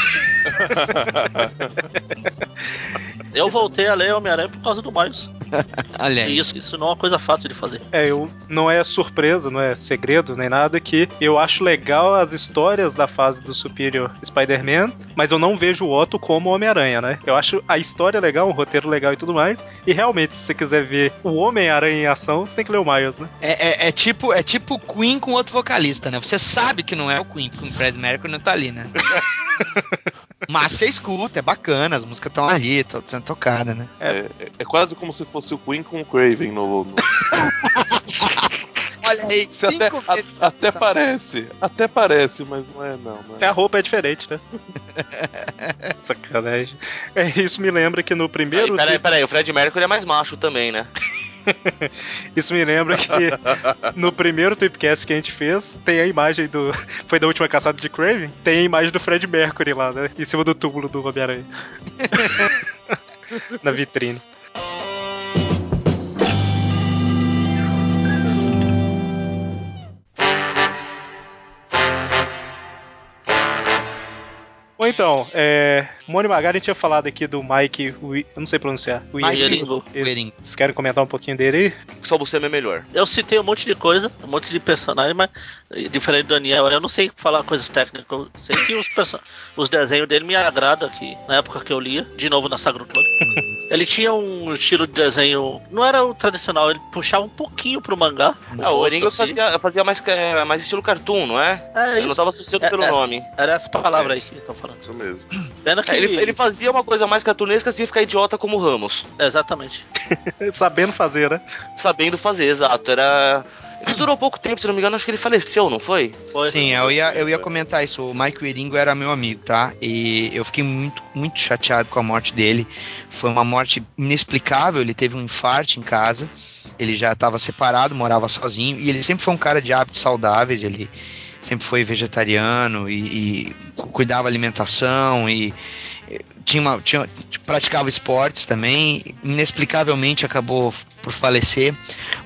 Eu voltei a ler Homem-Aranha por causa do Miles. Aí. E isso, isso não é uma coisa fácil de fazer. É, eu, não é surpresa, não é segredo nem nada que eu acho legal as histórias da fase do Superior Spider-Man, mas eu não vejo o Otto como Homem-Aranha, né? Eu acho a história legal, o roteiro legal e tudo mais. E realmente, se você quiser ver o Homem-Aranha em ação, você tem que ler o Miles, né? É, é, é tipo é tipo Queen com outro vocalista, né? Você sabe que não é o Queen, porque o Fred Mercury não tá ali, né? Mas você escuta, é bacana, as músicas estão ali, estão sendo tocadas, né? É, é- é quase como se fosse o Queen com o Craven no. no- Olha aí, até, cinco a- vezes. até parece, até parece, mas não é não. não É, é. a roupa é diferente, né? Sacanagem. É, isso me lembra que no primeiro. peraí, peraí, o Fred Mercury é mais macho também, né? Isso me lembra que no primeiro Tweepcast que a gente fez, tem a imagem do. Foi da última caçada de Craven? Tem a imagem do Fred Mercury lá, né? Em cima do túmulo do Homem-Aranha. Na vitrine. Bom, então, é. Mônio Magari tinha falado aqui do Mike. Eu não sei pronunciar. Wieringo. Vocês querem comentar um pouquinho dele aí? Só você é melhor. Eu citei um monte de coisa, um monte de personagem, mas diferente do Daniel, eu não sei falar coisas técnicas. Eu sei que os, perso- os desenhos dele me agradam aqui, na época que eu lia, de novo na Sagrado Ele tinha um estilo de desenho, não era o tradicional, ele puxava um pouquinho pro mangá. Ah, o Oringo assim. fazia, fazia mais, é, mais estilo cartoon, não é? É Eu não isso, tava associando É, pelo é. nome. era essa palavra aí que eu tô falando. Isso mesmo. Pena que É, ele, ele fazia uma coisa mais cartunesca assim ficar idiota como o Ramos. Exatamente. Sabendo fazer, né? Sabendo fazer, exato. Era. Ele durou pouco tempo, se não me engano, acho que ele faleceu, não foi? Foi. Sim, eu ia, eu ia comentar isso. O Mike Wieringo era meu amigo, tá? E eu fiquei muito, muito chateado com a morte dele. Foi uma morte inexplicável. Ele teve um infarto em casa. Ele já estava separado, morava sozinho. E ele sempre foi um cara de hábitos saudáveis. Ele sempre foi vegetariano e, e cu- cuidava da alimentação e tinha uma, tinha, praticava esportes também. Inexplicavelmente acabou por falecer.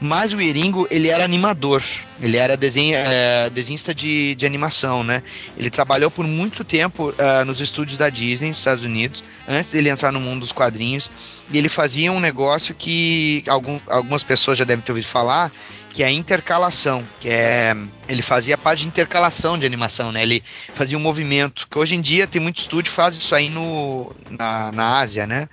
Mas o Iringo, ele era animador. Ele era desenho, é, desenhista de, de animação, né? Ele trabalhou por muito tempo ah, nos estúdios da Disney, nos Estados Unidos, antes dele entrar no mundo dos quadrinhos. E ele fazia um negócio que algum, algumas pessoas já devem ter ouvido falar, que é a intercalação, que é ele fazia parte de intercalação de animação, né? Ele fazia um movimento que hoje em dia tem muito estúdio que faz isso aí no na, na Ásia, né?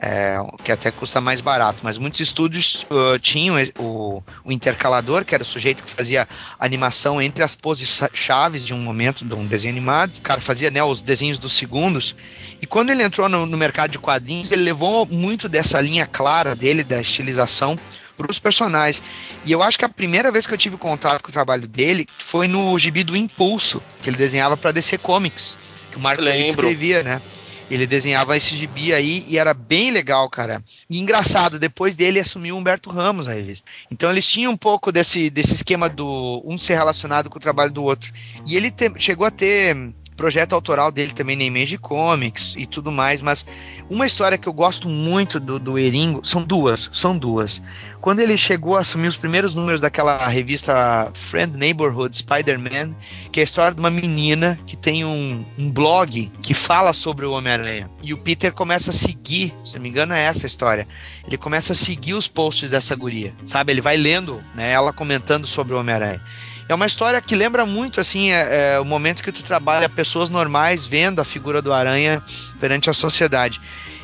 É, que até custa mais barato, mas muitos estúdios uh, tinham o, o intercalador, que era o sujeito que fazia animação entre as poses chaves de um momento de um desenho animado. O cara fazia né, os desenhos dos segundos. E quando ele entrou no, no mercado de quadrinhos, ele levou muito dessa linha clara dele, da estilização, para os personagens. E eu acho que a primeira vez que eu tive contato com o trabalho dele foi no gibi do Impulso, que ele desenhava para DC Comics, que o Marco escrevia, né? Ele desenhava esse gibi aí e era bem legal, cara. E engraçado, depois dele assumiu o Humberto Ramos a revista. Então eles tinham um pouco desse, desse esquema do um ser relacionado com o trabalho do outro. E ele te- chegou a ter projeto autoral dele também na Image Comics e tudo mais, mas uma história que eu gosto muito do, do Eringo, são duas, são duas. Quando ele chegou a assumir os primeiros números daquela revista Friend Neighborhood Spider-Man, que é a história de uma menina que tem um, um blog que fala sobre o Homem-Aranha. E o Peter começa a seguir, se não me engano é essa a história, ele começa a seguir os posts dessa guria, sabe? Ele vai lendo né, ela comentando sobre o Homem-Aranha. É uma história que lembra muito assim é, é, o momento que tu trabalha pessoas normais vendo a figura do Aranha perante a sociedade.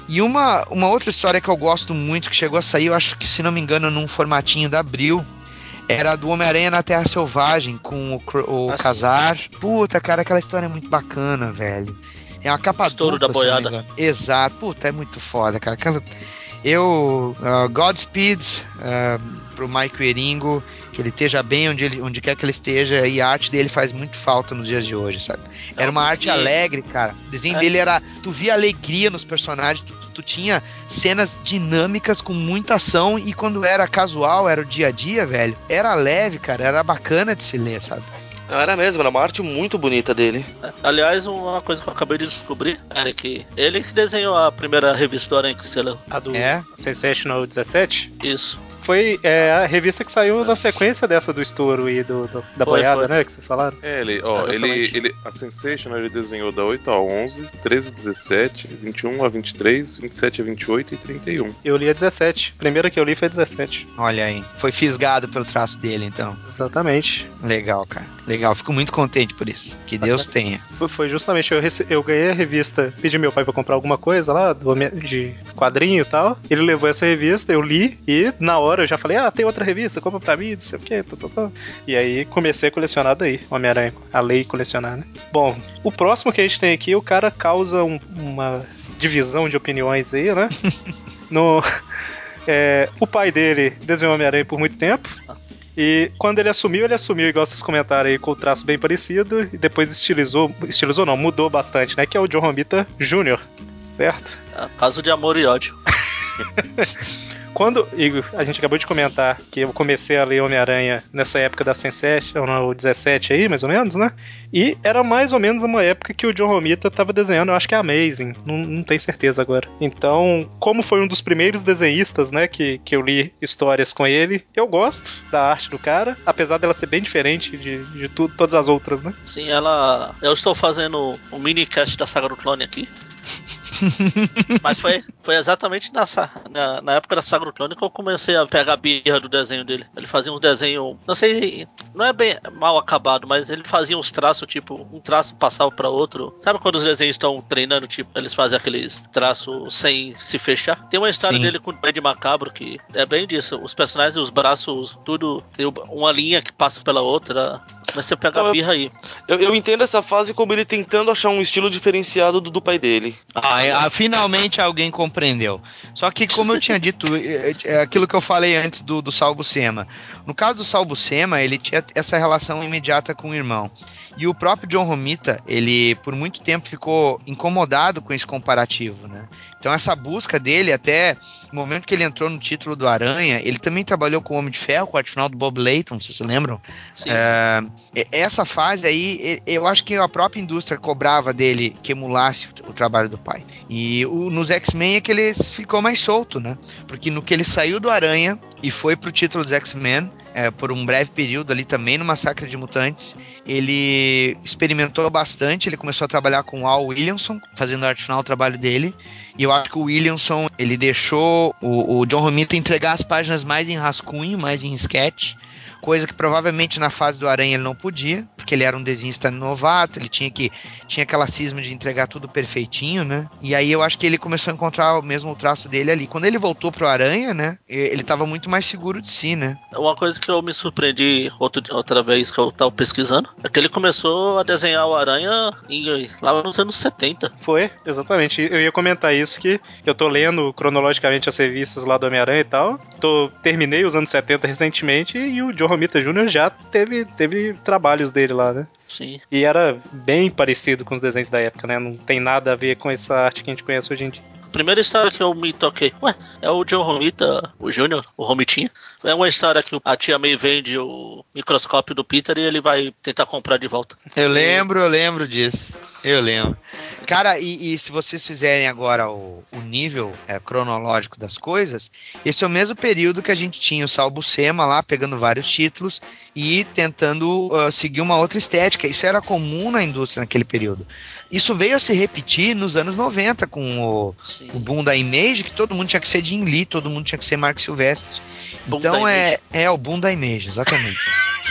E uma, uma outra história que eu gosto muito, que chegou a sair, eu acho que se não me engano, num formatinho da Abril, era a do Homem-Aranha na Terra Selvagem, com o, o Ah. Casar. Puta, cara, aquela história é muito bacana, velho. É uma capa Estouro dupla, da boiada. Exato, puta, é muito foda, cara. Aquela... Eu, uh, Godspeed uh, pro Mike Eringo, que ele esteja bem onde, ele, onde quer que ele esteja, e a arte dele faz muito falta nos dias de hoje, sabe? Era uma arte e- alegre, cara. O desenho É. dele era. Tu via alegria nos personagens, tu, tu- tu tinha cenas dinâmicas com muita ação, e quando era casual, era o dia a dia, velho, era leve, cara, era bacana de se ler, sabe? Era mesmo, era uma arte muito bonita dele. Aliás, uma coisa que eu acabei de descobrir é que ele que desenhou a primeira revista do Aranha que você leu. A do É. Sensational 17 Isso. Foi é, a revista que saiu na sequência dessa do estouro e do, do- da Foi, boiada, foi. né? Que vocês falaram. É, ele, ó, ele, ele, a Sensation ele desenhou da 8 a 11, 13 a 17, 21 a 23, 27 a 28 e 31. Eu li a 17. A primeira que eu li foi a 17. Olha aí. Foi fisgado pelo traço dele, então. Exatamente. Legal, cara. Legal. Fico muito contente por isso. Que Deus tenha. Foi, justamente, eu, rece- eu ganhei a revista, pedi meu pai pra comprar alguma coisa lá, de quadrinho e tal. Ele levou essa revista, eu li, e na hora eu já falei, ah, tem outra revista, compra pra mim, não sei o que, tá, tá, tá. E aí comecei a colecionar daí, Homem-Aranha, a lei colecionar, né? Bom, o próximo que a gente tem aqui, o cara causa um- uma divisão de opiniões aí, né? no, é, o pai dele desenhou Homem-Aranha por muito tempo. E quando ele assumiu, ele assumiu, igual vocês comentaram aí, com o traço bem parecido, e depois estilizou, estilizou não, mudou bastante, né? Que é o John Romita Jr., certo? É caso de amor e ódio. Quando Igor, a gente acabou de comentar que eu comecei a ler Homem-Aranha nessa época da Sensation, no 17 aí, mais ou menos, né? E era mais ou menos uma época que o John Romita tava desenhando, eu acho que é Amazing, não, não tenho certeza agora. Então, como foi um dos primeiros desenhistas, né, que, que eu li histórias com ele, eu gosto da arte do cara, apesar dela ser bem diferente de, de tu, todas as outras, né? Sim, ela. Eu estou fazendo um mini cast da saga do clone aqui. Mas foi, foi exatamente nessa, na, na época da Saga do Clone que eu comecei a pegar a birra do desenho dele. Ele fazia uns desenhos, não sei, não é bem mal acabado, mas ele fazia uns traços, tipo, um traço passava pra outro. Sabe quando os desenhos estão treinando, tipo, eles fazem aqueles traços sem se fechar? Tem uma história Sim. dele com o Band Macabro que é bem disso. Os personagens, os braços, tudo tem uma linha que passa pela outra. Mas você pega Então, a eu- birra aí. Eu, eu entendo essa fase como ele tentando achar um estilo diferenciado do, do pai dele. Ah, é, ah, finalmente alguém compreendeu. Só que, como eu tinha dito, é, é aquilo que eu falei antes do, do Buscema. No caso do Sal Buscema, ele tinha essa relação imediata com o irmão. E o próprio John Romita, ele por muito tempo ficou incomodado com esse comparativo, né? Então essa busca dele, até no momento que ele entrou no título do Aranha, ele também trabalhou com o Homem de Ferro, com o final do Bob Layton, vocês se lembram? Sim, É, e- essa fase aí, eu acho que a própria indústria cobrava dele que emulasse o, o trabalho do pai. E o- nos X-Men é que ele ficou mais solto, né? Porque no que ele saiu do Aranha e foi pro título dos X-Men, é, por um breve período ali também no Massacre de Mutantes, ele experimentou bastante, ele começou a trabalhar com o Al Williamson, fazendo arte final do trabalho dele. E eu acho que o Williamson, ele deixou o, o John Romita entregar as páginas mais em rascunho, mais em sketch, coisa que provavelmente na fase do Aranha ele não podia, porque ele era um desenhista novato, ele tinha que tinha aquela cisma de entregar tudo perfeitinho, né? E aí eu acho que ele começou a encontrar o mesmo traço dele ali. Quando ele voltou pro Aranha, né? e- Ele tava muito mais seguro de si, né? Uma coisa que eu me surpreendi outro- outra vez que eu tava pesquisando é que ele começou a desenhar o Aranha em- lá nos anos 70. Foi, exatamente. Eu ia comentar isso que eu tô lendo cronologicamente as revistas lá do Homem-Aranha e tal. Tô, terminei os anos 70 recentemente e o John Romita Jr. já teve, teve trabalhos dele lá, né? Sim. E era bem parecido com os desenhos da época, né? Não tem nada a ver com essa arte que a gente conhece hoje em dia. Primeira história que eu me toquei, ué, é o John Romita, o Júnior, o Romitinha. É uma história que a tia May vende o microscópio do Peter e ele vai tentar comprar de volta. Eu lembro, eu lembro disso. Eu lembro. Cara, e, e se vocês fizerem agora o, o nível é, cronológico das coisas, esse é o mesmo período que a gente tinha o Sal Buscema lá, pegando vários títulos e tentando ah, seguir uma outra estética. Isso era comum na indústria naquele período. Isso veio a se repetir nos anos 90 com o, Sim. o boom da Image, que todo mundo tinha que ser Jim Lee, todo mundo tinha que ser Mark Silvestre. Boom então é, é o boom da Image, exatamente.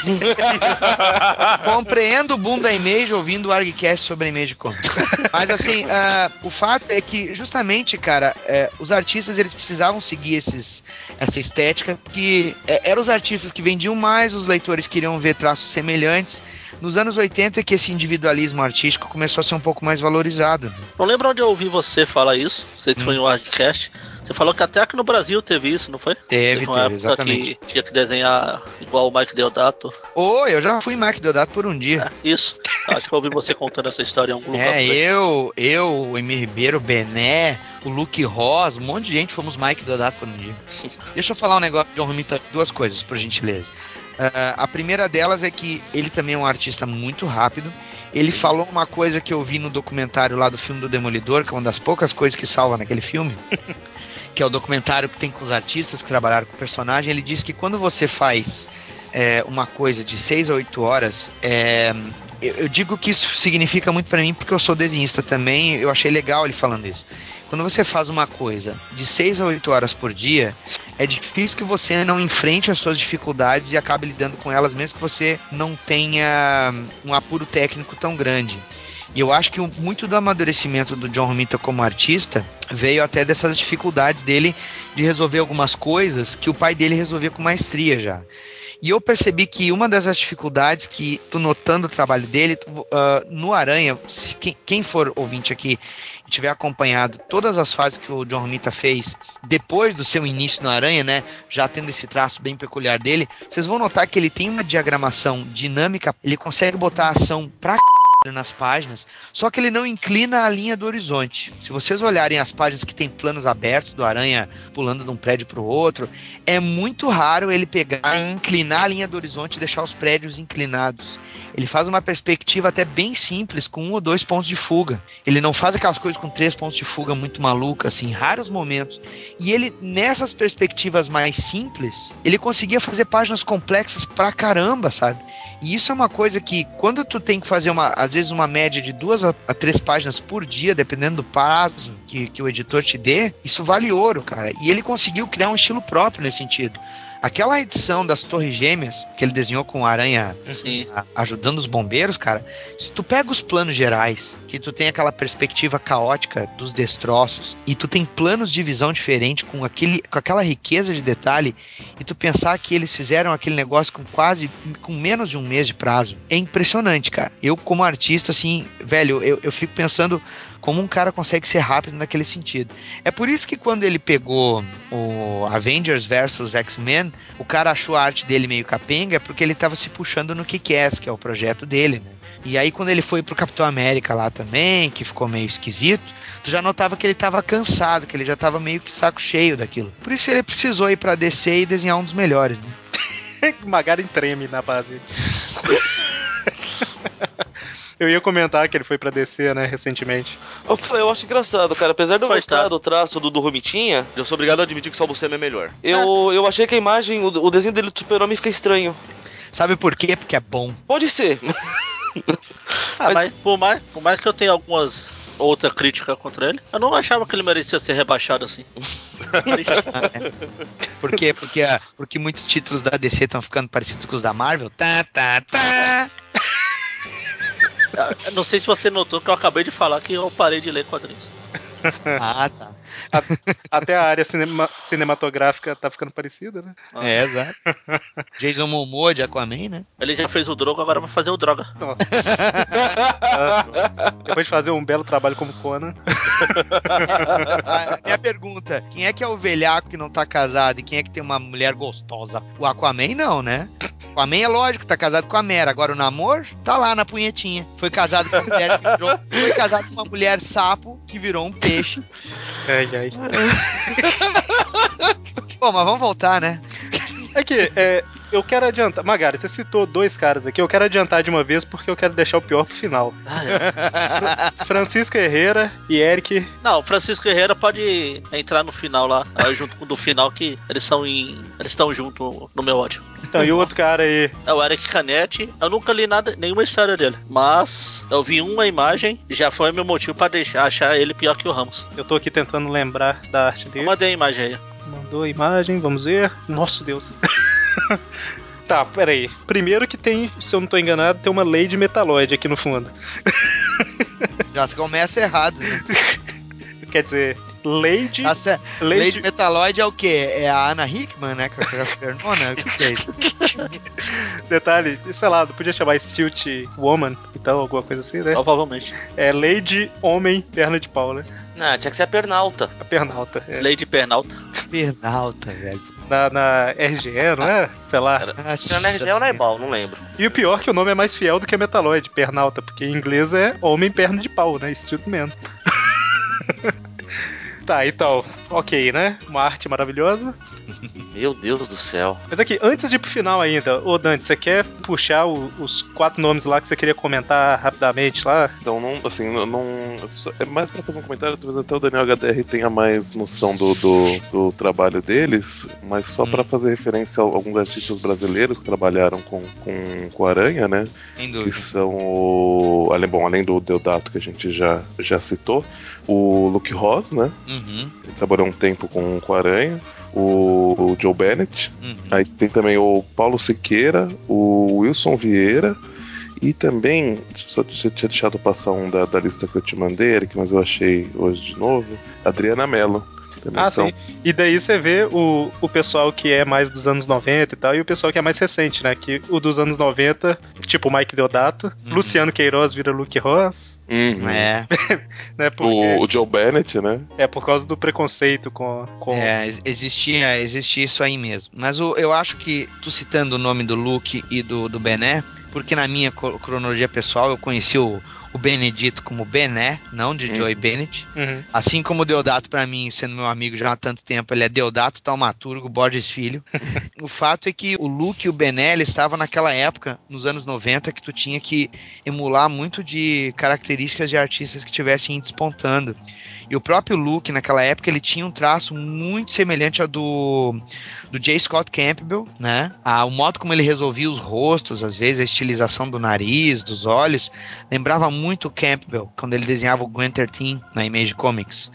Compreendo o boom da Image ouvindo o ArgCast sobre a Image Comics. Mas assim, ah, o fato é que justamente, cara, é, os artistas eles precisavam seguir esses, essa estética, porque é, eram os artistas que vendiam mais, os leitores queriam ver traços semelhantes. Nos anos 80 é que esse individualismo artístico começou a ser um pouco mais valorizado. né? Não lembro onde eu ouvi você falar isso, não sei se Hum. foi no Hardcast. Você falou que até aqui no Brasil teve isso, não foi? Teve, teve, época exatamente. que tinha que desenhar igual o Mike Deodato. Ô, eu já fui Mike Deodato por um dia. É, isso. Acho que eu ouvi você contando essa história em algum lugar. É, eu, eu, o Emir Ribeiro, o Bené, o Luke Ross, um monte de gente fomos Mike Deodato por um dia. Deixa eu falar um negócio de John Romita, duas coisas, por gentileza. Ah, a primeira delas é que ele também é um artista muito rápido. Ele falou uma coisa que eu vi no documentário lá do filme do Demolidor, que é uma das poucas coisas que salva naquele filme, que é o documentário que tem com os artistas que trabalharam com o personagem. Ele diz que quando você faz é, uma coisa de 6 a 8 horas, é, eu, eu digo que isso significa muito pra mim porque eu sou desenhista também. Eu achei legal ele falando isso. Quando você faz uma coisa de 6 a 8 horas por dia, é difícil que você não enfrente as suas dificuldades e acabe lidando com elas, mesmo que você não tenha um apuro técnico tão grande. E eu acho que muito do amadurecimento do John Romita como artista veio até dessas dificuldades dele de resolver algumas coisas que o pai dele resolvia com maestria já. E eu percebi que uma das dificuldades que, tô notando o trabalho dele, tu- ah, no Aranha, quem, quem for ouvinte aqui tiver acompanhado todas as fases que o John Romita fez depois do seu início no Aranha, né, já tendo esse traço bem peculiar dele, vocês vão notar que ele tem uma diagramação dinâmica, ele consegue botar a ação pra c... nas páginas, só que ele não inclina a linha do horizonte. Se vocês olharem as páginas que tem planos abertos do Aranha pulando de um prédio para o outro, é muito raro ele pegar e inclinar a linha do horizonte e deixar os prédios inclinados. Ele faz uma perspectiva até bem simples, com um ou dois pontos de fuga. Ele não faz aquelas coisas com três pontos de fuga muito malucas, assim, raros momentos. E ele, nessas perspectivas mais simples, ele conseguia fazer páginas complexas pra caramba, sabe? E isso é uma coisa que, quando tu tem que fazer, uma, às vezes, uma média de duas a, três páginas por dia, dependendo do prazo que, que o editor te dê, isso vale ouro, cara. E ele conseguiu criar um estilo próprio nesse sentido. Aquela edição das Torres Gêmeas, que ele desenhou com o Aranha a- ajudando os bombeiros, cara, se tu pega os planos gerais, que tu tem aquela perspectiva caótica dos destroços, e tu tem planos de visão diferente com, aquele, com aquela riqueza de detalhe, e tu pensar que eles fizeram aquele negócio com quase, com menos de um mês de prazo, é impressionante, cara. Eu, como artista, assim, velho, eu, eu fico pensando como um cara consegue ser rápido naquele sentido. É por isso que quando ele pegou o Avengers versus X-Men, o cara achou a arte dele meio capenga, porque ele tava se puxando no Kick-Ass, que é o projeto dele, né? E aí quando ele foi pro Capitão América lá também, que ficou meio esquisito, tu já notava que ele tava cansado, que ele já tava meio que saco cheio daquilo. Por isso ele precisou ir pra DC e desenhar um dos melhores, né? Magaren treme na base. Eu ia comentar que ele foi pra DC, né, recentemente. Eu, eu acho engraçado, cara. Apesar de eu gostar do traço do, do Romitinha, eu sou obrigado a admitir que o Salbucema é melhor. Eu, eu achei que a imagem, o, o desenho dele do super-homem fica estranho. Sabe por quê? Porque é bom. Pode ser. Ah, Mas- mas, por, mais, por mais que eu tenha algumas outra crítica contra ele. Eu não achava que ele merecia ser rebaixado assim. Por quê? Porque, ah, porque muitos títulos da DC estão ficando parecidos com os da Marvel. Tá, tá, tá. Não sei se você notou que eu acabei de falar que eu parei de ler quadrinhos. Ah, tá. Até a área cinema- cinematográfica tá ficando parecida, né? É, exato. Jason Momoa de Aquaman, né? Ele já fez o Drogo, agora vai fazer o Droga. Nossa. Ah, Depois de fazer um belo trabalho como Conan. A minha pergunta: quem é que é o velhaco que não tá casado e quem é que tem uma mulher gostosa? O Aquaman não, né? O Aquaman é lógico, tá casado com a Mera. Agora o namoro tá lá na punhetinha. Foi casado com uma mulher que virou. Foi casado com uma mulher sapo que virou um peixe. Ai, ai. Pô, mas vamos voltar, né? Aqui, é, eu quero adiantar. Magari, você citou dois caras aqui. Eu quero adiantar de uma vez porque eu quero deixar o pior pro final. Ah, é. Francisco Herrera e Eric. Não, o Francisco Herrera pode entrar no final lá, ah, junto com o do final, que eles são em. Eles estão junto no meu ódio. Então, e o outro cara aí. É o Eric Canetti. Eu nunca li nada, nenhuma história dele. Mas eu vi uma imagem e já foi meu motivo pra deixar, achar ele pior que o Ramos. Eu tô aqui tentando lembrar da arte Eu dele. mandei a imagem aí. Mandou a imagem, vamos ver. Nossa Deus. tá, peraí. Primeiro que tem, se eu não tô enganado, tem uma Lady Metaloid aqui no fundo. Já começa errado, né? Quer dizer, Lady. Tá certo. Lady, Lady Metaloid é o quê? É a Ana Hickman, né? Com as pernonas? O que que é isso? Detalhe, sei lá, podia chamar Stilt Woman, então, alguma coisa assim, né? Provavelmente. É Lady Homem Perna de Pau, né? Não, tinha que ser a pernalta. A pernalta. É. Lady Pernalta. Pernalta, velho. Na, na RGE, não é? Sei lá. Tinha na RGE ou na Ebal, não lembro. E o pior é que o nome é mais fiel do que a Metaloid, Pernalta, porque em inglês é Homem Perna de Pau, né? Stilt Man. tá, então, ok, né? Uma arte maravilhosa. Meu Deus do céu. Mas aqui, antes de ir pro final ainda, ô Dante, você quer puxar o- os quatro nomes lá que você queria comentar rapidamente lá? Então, não, assim, não, não- é mais pra fazer um comentário, talvez até o Daniel HDR tenha mais noção do, do, do trabalho deles, mas só pra fazer referência a alguns artistas brasileiros que trabalharam com, com, com Aranha, né? Sem Que são o. Além, bom, além do Deodato que a gente já, já citou, o Luke Ross, né? Uhum, Ele trabalhou um tempo com, com Aranha, o, o Joe Bennett, uhum. Aí tem também o Paulo Siqueira, o Wilson Vieira e também, só eu tinha deixado passar um da, da lista que eu te mandei, Eric, mas eu achei hoje de novo, Adriana Mello. Também Ah, são- sim. E daí você vê o, o pessoal que é mais dos anos 90 e tal, e o pessoal que é mais recente, né? Que o dos anos 90, tipo o Mike Deodato, Uhum. Luciano Queiroz vira Luke Ross, Uhum. É, né? Porque O, o Joe Bennett, né? é por causa do preconceito com. com... é, ex- existia, existia isso aí mesmo. Mas o- eu acho que, tu citando o nome do Luke e do, do Bené, porque na minha cronologia pessoal eu conheci o, o Benedito como Bené, não de Hum. Joey Bennett. Uhum. Assim como o Deodato, pra mim, sendo meu amigo já há tanto tempo, ele é Deodato Taumaturgo Borges Filho. o fato é que o Luke e o Bené, eles estavam naquela época, nos anos 90, que tu tinha que emular muito de características de artistas que estivessem despontando. E o próprio Luke, naquela época, ele tinha um traço muito semelhante ao do, do J. Scott Campbell, né? Ah, o modo como ele resolvia os rostos, às vezes a estilização do nariz, dos olhos, lembrava muito o Campbell, quando ele desenhava o Gwen 13 na Image Comics.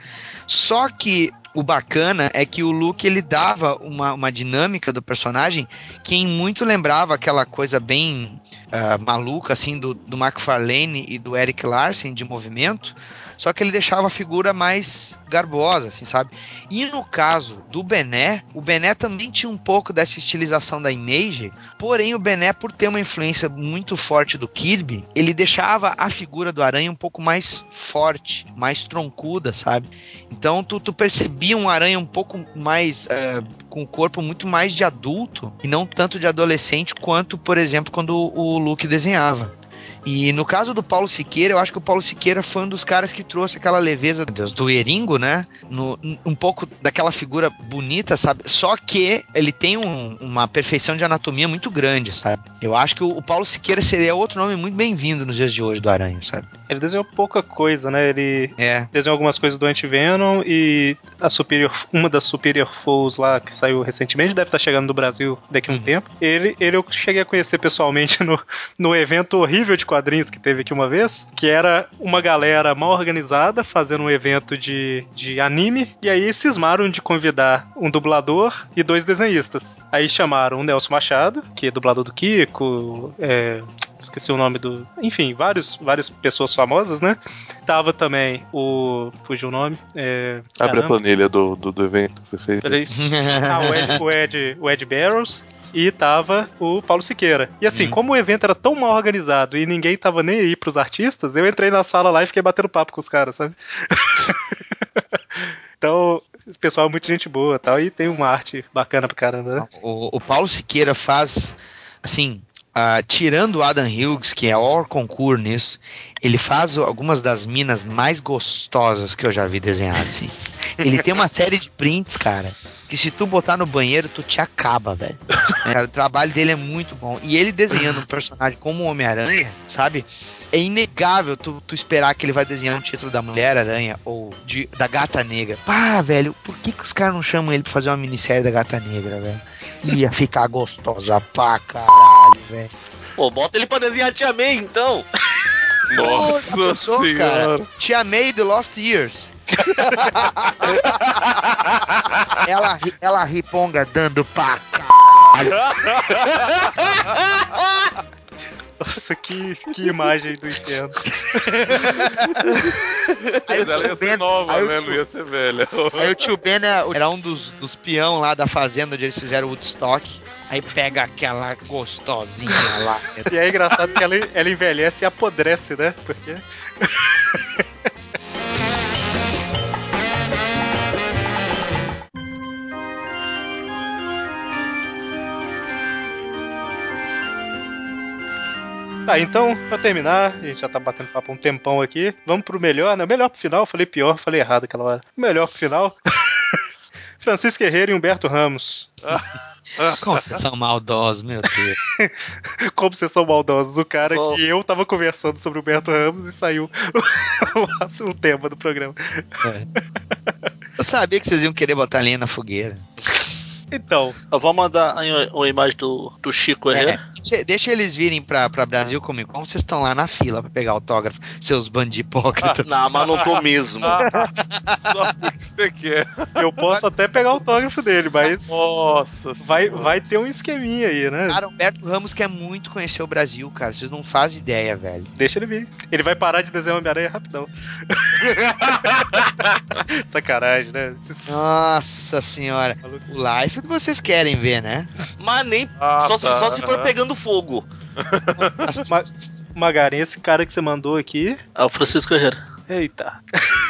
Só que o bacana é que o Luke ele dava uma, uma dinâmica do personagem que muito lembrava aquela coisa bem ah, maluca assim do, do McFarlane e do Eric Larsen de movimento, só que ele deixava a figura mais garbosa, assim, sabe? E no caso do Bené, o Bené também tinha um pouco dessa estilização da Image, porém o Bené, por ter uma influência muito forte do Kirby, ele deixava a figura do Aranha um pouco mais forte, mais troncuda, sabe? Então tu, tu percebia um Aranha um pouco mais eh, com o corpo muito mais de adulto e não tanto de adolescente quanto, por exemplo, quando o, o Luke desenhava. E no caso do Paulo Siqueira, eu acho que o Paulo Siqueira foi um dos caras que trouxe aquela leveza Deus, do Eringo, né? No- um pouco daquela figura bonita, sabe? Só que ele tem um- uma perfeição de anatomia muito grande, sabe? Eu acho que o, o Paulo Siqueira seria outro nome muito bem-vindo nos dias de hoje do Aranha, sabe? Ele desenhou pouca coisa, né? Ele É. desenhou algumas coisas do Anti-Venom e a Superior, uma das Superior Foes lá que saiu recentemente, deve estar chegando no Brasil daqui a um Uhum. tempo. Ele, ele eu cheguei a conhecer pessoalmente no, no evento horrível de quadrinhos quadrinhos que teve aqui uma vez, que era uma galera mal organizada fazendo um evento de, de anime, e aí cismaram de convidar um dublador e dois desenhistas. Aí chamaram o Nelson Machado, que é dublador do Kiko, é, esqueci o nome do. Enfim, vários, várias pessoas famosas, né? Tava também o. Fugiu o nome. É, Abre a planilha do, do, do evento que você fez. Peraí. Ah, o Ed, o Ed, o Ed Barrows. E tava o Paulo Siqueira. E assim, como o evento era tão mal organizado e ninguém tava nem aí pros artistas, eu entrei na sala lá e fiquei batendo papo com os caras, sabe? então, o pessoal é muito gente boa e tal. E tem uma arte bacana pra caramba, né? O, o Paulo Siqueira faz, assim, ah, tirando o Adam Hughes, que é o concurso nisso, ele faz algumas das minas mais gostosas que eu já vi desenhadas, assim. Ele tem uma série de prints, cara, que se tu botar no banheiro, tu te acaba, velho. É, cara, o trabalho dele é muito bom. E ele desenhando um personagem como o Homem-Aranha, sabe? É inegável tu, tu esperar que ele vai desenhar um título da Mulher-Aranha ou de, da Gata Negra. Pá, velho, por que, que os caras não chamam ele pra fazer uma minissérie da Gata Negra, velho? Ia ficar gostosa pra caralho, velho. Pô, bota ele pra desenhar a Tia May, então. Nossa pensou, senhora. Tia May The Lost Years. ela, ela riponga dando pra caralho. Nossa, que, que imagem do inferno. Aí Mas ela ia o ser Ben- nova, né? tio- Não ia ser velha. Aí o tio Ben é- era um dos, dos peão lá da fazenda onde eles fizeram o Woodstock. Aí pega aquela gostosinha lá. E é engraçado que ela, ela envelhece e apodrece, né? Porque. Tá, então, pra terminar, a gente já tá batendo papo um tempão aqui. Vamos pro melhor, né? Melhor pro final, falei pior, falei errado aquela hora. Melhor pro final. Francisco Guerreiro e Humberto Ramos. Como vocês são maldosos, meu Deus. Como vocês são maldosos. O cara Bom. que eu tava conversando sobre o Humberto Ramos e saiu o, o tema do programa. Eu sabia que vocês iam querer botar lenha na fogueira. Então, Eu vou mandar aí uma imagem do, do Chico É, Herrera. deixa, deixa eles virem pra, pra Brasil Comic Con, vocês estão lá na fila pra pegar autógrafo, seus bandipócritas. Não, mas não tô mesmo. Só porque você quer. eu posso até pegar o autógrafo dele, mas Nossa vai, senhora. vai ter um esqueminha aí, né? Cara, Humberto Ramos quer muito conhecer o Brasil, cara. Vocês não fazem ideia, velho. Deixa ele vir. Ele vai parar de desenhar Homem-Aranha rapidão. Sacanagem, né? Nossa senhora. O life que vocês querem ver, né? Mas nem. Ah, só, se- tá. só se for pegando fogo. Mas, Magarin, esse cara que você mandou aqui. É o Francisco Herrera. Eita.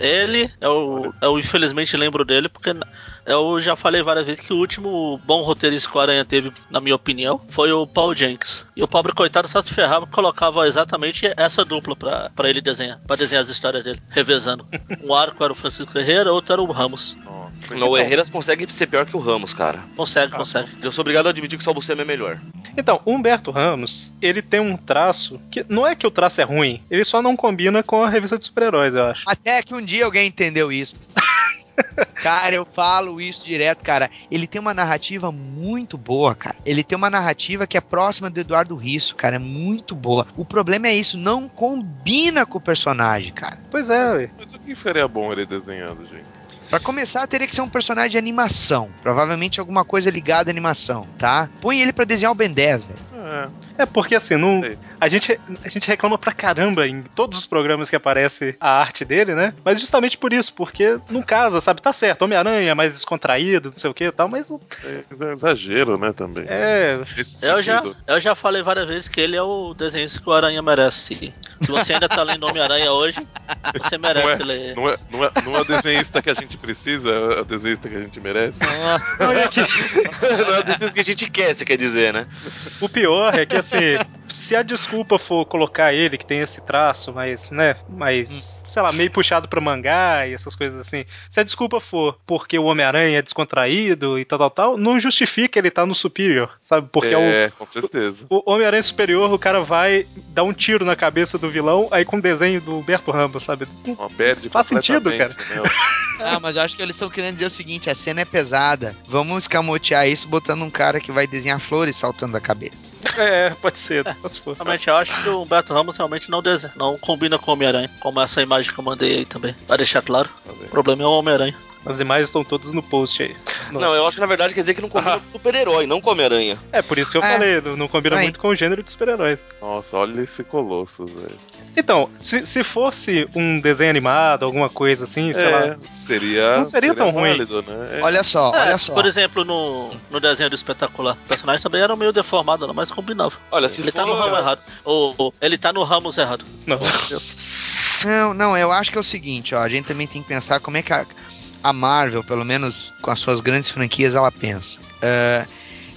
Ele é o, é o infelizmente lembro dele, porque eu já falei várias vezes que o último bom roteirista que o Aranha teve, na minha opinião, foi o Paul Jenks. E o pobre coitado só se ferrava colocava exatamente essa dupla pra, pra ele desenhar, pra desenhar as histórias dele, revezando. Um arco era o Francisco Herrera, outro era o Ramos. Nossa. Não, o Herreras consegue ser pior que o Ramos, cara. Consegue, consegue. Eu sou obrigado a admitir que só você é melhor. Então, o Humberto Ramos, ele tem um traço que não é que o traço é ruim, ele só não combina com a revista de super-heróis, eu acho. Até que um dia alguém entendeu isso. Cara, eu falo isso direto, cara. Ele tem uma narrativa muito boa, cara. Ele tem uma narrativa que é próxima do Eduardo Risso, cara. É muito boa. O problema é isso, não combina com o personagem, cara. Pois é, ué. Mas o que faria bom ele desenhando, gente? Pra começar, teria que ser um personagem de animação. Provavelmente alguma coisa ligada à animação, tá? Põe ele pra desenhar o Ben 10, velho. É, É porque assim, não, a, gente, a gente reclama pra caramba em todos os programas que aparece a arte dele, né? Mas justamente por isso, porque não casa, sabe? Tá certo, Homem-Aranha é mais descontraído, não sei o que e tal, mas não- é exagero, né, também. é. Nesse Eu já, eu já falei várias vezes que ele é o desenhista que o Aranha merece. Se você ainda tá lendo Homem-Aranha hoje, você merece ler. Não é, não, é, não é o desenhista que a gente precisa, é o desenhista que a gente merece. Nossa. Não é desses que a gente quer, você quer dizer, né? O pior é que, assim, se a desculpa for colocar ele, que tem esse traço, mas, né, mais, sei lá, meio puxado pra mangá e essas coisas assim, se a desculpa for porque o Homem-Aranha é descontraído e tal, tal, tal, não justifica ele estar no Superior, sabe? Porque é, é, com certeza. o, o Homem-Aranha Superior, o cara vai dar um tiro na cabeça do vilão, aí com o desenho do Humberto Ramos, sabe? Uma perde Faz sentido, né? Ah, mas eu acho que eles estão querendo dizer o seguinte: a cena é pesada. Vamos escamotear isso botando um cara que vai desenhar flores saltando da cabeça. É, pode ser, se for. Realmente, eu acho que o Humberto Ramos realmente não, desenha, não combina com o Homem-Aranha. Como essa imagem que eu mandei aí também. Pra deixar claro. O problema é o Homem-Aranha. As imagens estão todas no post aí. Não, eu acho que na verdade quer dizer que não combina com super-herói, não com Homem-Aranha. É, por isso que eu É. falei, não, não combina muito com o gênero de super-heróis. Nossa, olha esse Colossus, velho. Então, se, se fosse um desenho animado, alguma coisa assim, sei lá. É, seria. Não seria tão ruim. válido, né? É. Olha só, É, olha só. Por exemplo, no, no desenho do espetacular, o personagem também era meio deformado, mas combinava. Olha, se Ele tá no ramo errado. Ou, ou ele tá no ramos errado. Não. Não, não, eu acho que é o seguinte, ó, a gente também tem que pensar como é que a, a Marvel, pelo menos com as suas grandes franquias, ela pensa. É,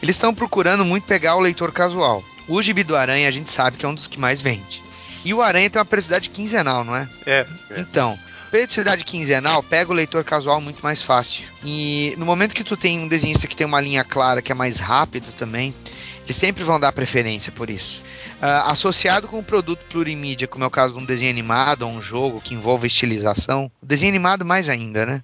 eles estão procurando muito pegar o leitor casual. O Gibi do Aranha a gente sabe que é um dos que mais vende. E o Aranha tem uma periodicidade quinzenal, não é? É. É. Então, periodicidade quinzenal pega o leitor casual muito mais fácil. E no momento que tu tem um desenhista que tem uma linha clara, que é mais rápido também, eles sempre vão dar preferência por isso. Ah, associado com um produto plurimídia, como é o caso de um desenho animado ou um jogo que envolva estilização, o desenho animado mais ainda, né?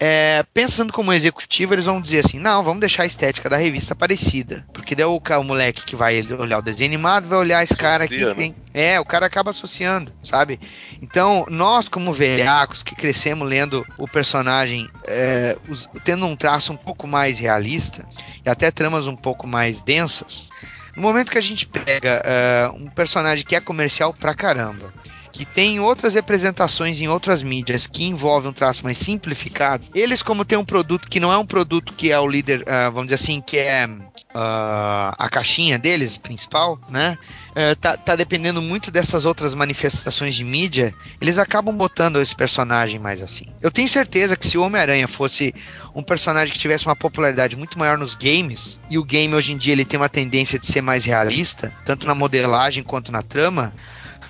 É, pensando como executivo, eles vão dizer assim: não, vamos deixar a estética da revista parecida. Porque daí o, o moleque que vai olhar o desenho animado vai olhar esse cara aqui. Associa, que tem- É, o cara acaba associando, sabe? Então, nós, como velhacos que crescemos lendo o personagem é, us- tendo um traço um pouco mais realista e até tramas um pouco mais densas, no momento que a gente pega é, um personagem que é comercial pra caramba, que tem outras representações em outras mídias que envolvem um traço mais simplificado, eles, como tem um produto que não é um produto que é o líder, ah, vamos dizer assim, que é ah, a caixinha deles, principal, né? É, tá, tá dependendo muito dessas outras manifestações de mídia, eles acabam botando esse personagem mais assim. Eu tenho certeza que se o Homem-Aranha fosse um personagem que tivesse uma popularidade muito maior nos games, e o game hoje em dia ele tem uma tendência de ser mais realista, tanto na modelagem quanto na trama,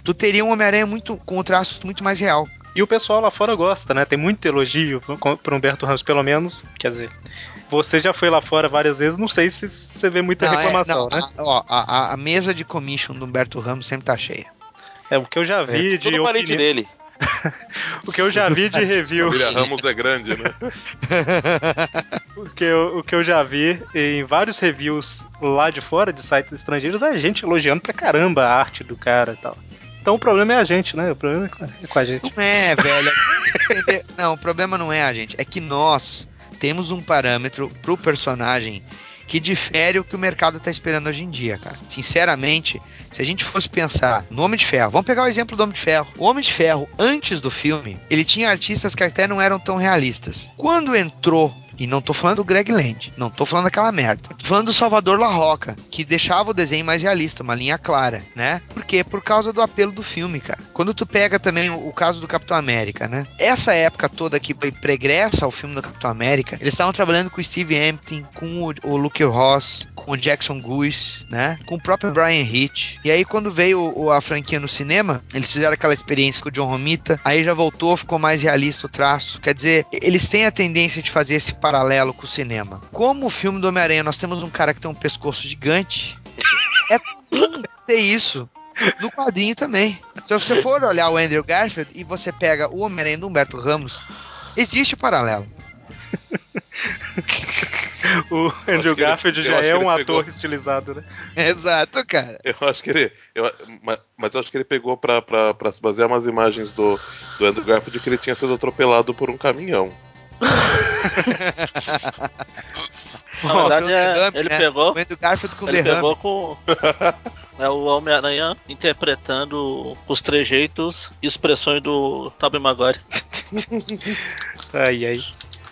tu teria um Homem-Aranha muito com um traço muito mais real. E o pessoal lá fora gosta, né? Tem muito elogio pro pro Humberto Ramos, pelo menos. Quer dizer, você já foi lá fora várias vezes, não sei se você vê muita Não, é- reclamação, não, né? a, ó, a, a- a mesa de commission do Humberto Ramos sempre tá cheia. É, o que eu já vi de Tudo parente dele. o que eu já vi de review, Família Ramos é grande, né? o que, eu, o que eu já vi em vários reviews lá de fora, de sites estrangeiros, é gente elogiando pra caramba a arte do cara e tal. Então o problema é a gente, né? O problema é com- é a gente. Não é, velho. Não, o problema não é a gente. É que nós temos um parâmetro pro personagem que difere o que o mercado tá esperando hoje em dia, cara. Sinceramente, se a gente fosse pensar no Homem de Ferro, vamos pegar o exemplo do Homem de Ferro. O Homem de Ferro, antes do filme, ele tinha artistas que até não eram tão realistas. Quando entrou e não tô falando do Greg Land, não tô falando daquela merda. Tô falando do Salvador La Roca, que deixava o desenho mais realista, uma linha clara, né? Por quê? Por causa do apelo do filme, cara. Quando tu pega também o, caso do Capitão América, né? Essa época toda que pregressa ao filme do Capitão América, eles estavam trabalhando com o Steve Empton, com o, Luke Ross, com o Jackson Goose, né? Com o próprio Brian Hitch. E aí quando veio a franquia no cinema, eles fizeram aquela experiência com o John Romita, aí já voltou, ficou mais realista o traço. Quer dizer, eles têm a tendência de fazer esse paralelo com o cinema. Como o filme do Homem-Aranha, nós temos um cara que tem um pescoço gigante, é comum ter isso. No quadrinho também. Se você for olhar o Andrew Garfield e você pega o Homem-Aranha do Humberto Ramos, existe o paralelo. O Andrew ele- Garfield já é um pegou. ator estilizado, né? Exato, cara. Eu acho que ele. eu- ma- mas eu acho que ele pegou pra, pra, pra se basear umas imagens do, do Andrew Garfield que ele tinha sido atropelado por um caminhão. Na verdade, é, derrame, ele né? pegou. O Garfield com Ele derrame. pegou com. É o Homem-Aranha interpretando os trejeitos e expressões do Tobey Maguire. Ai, ai.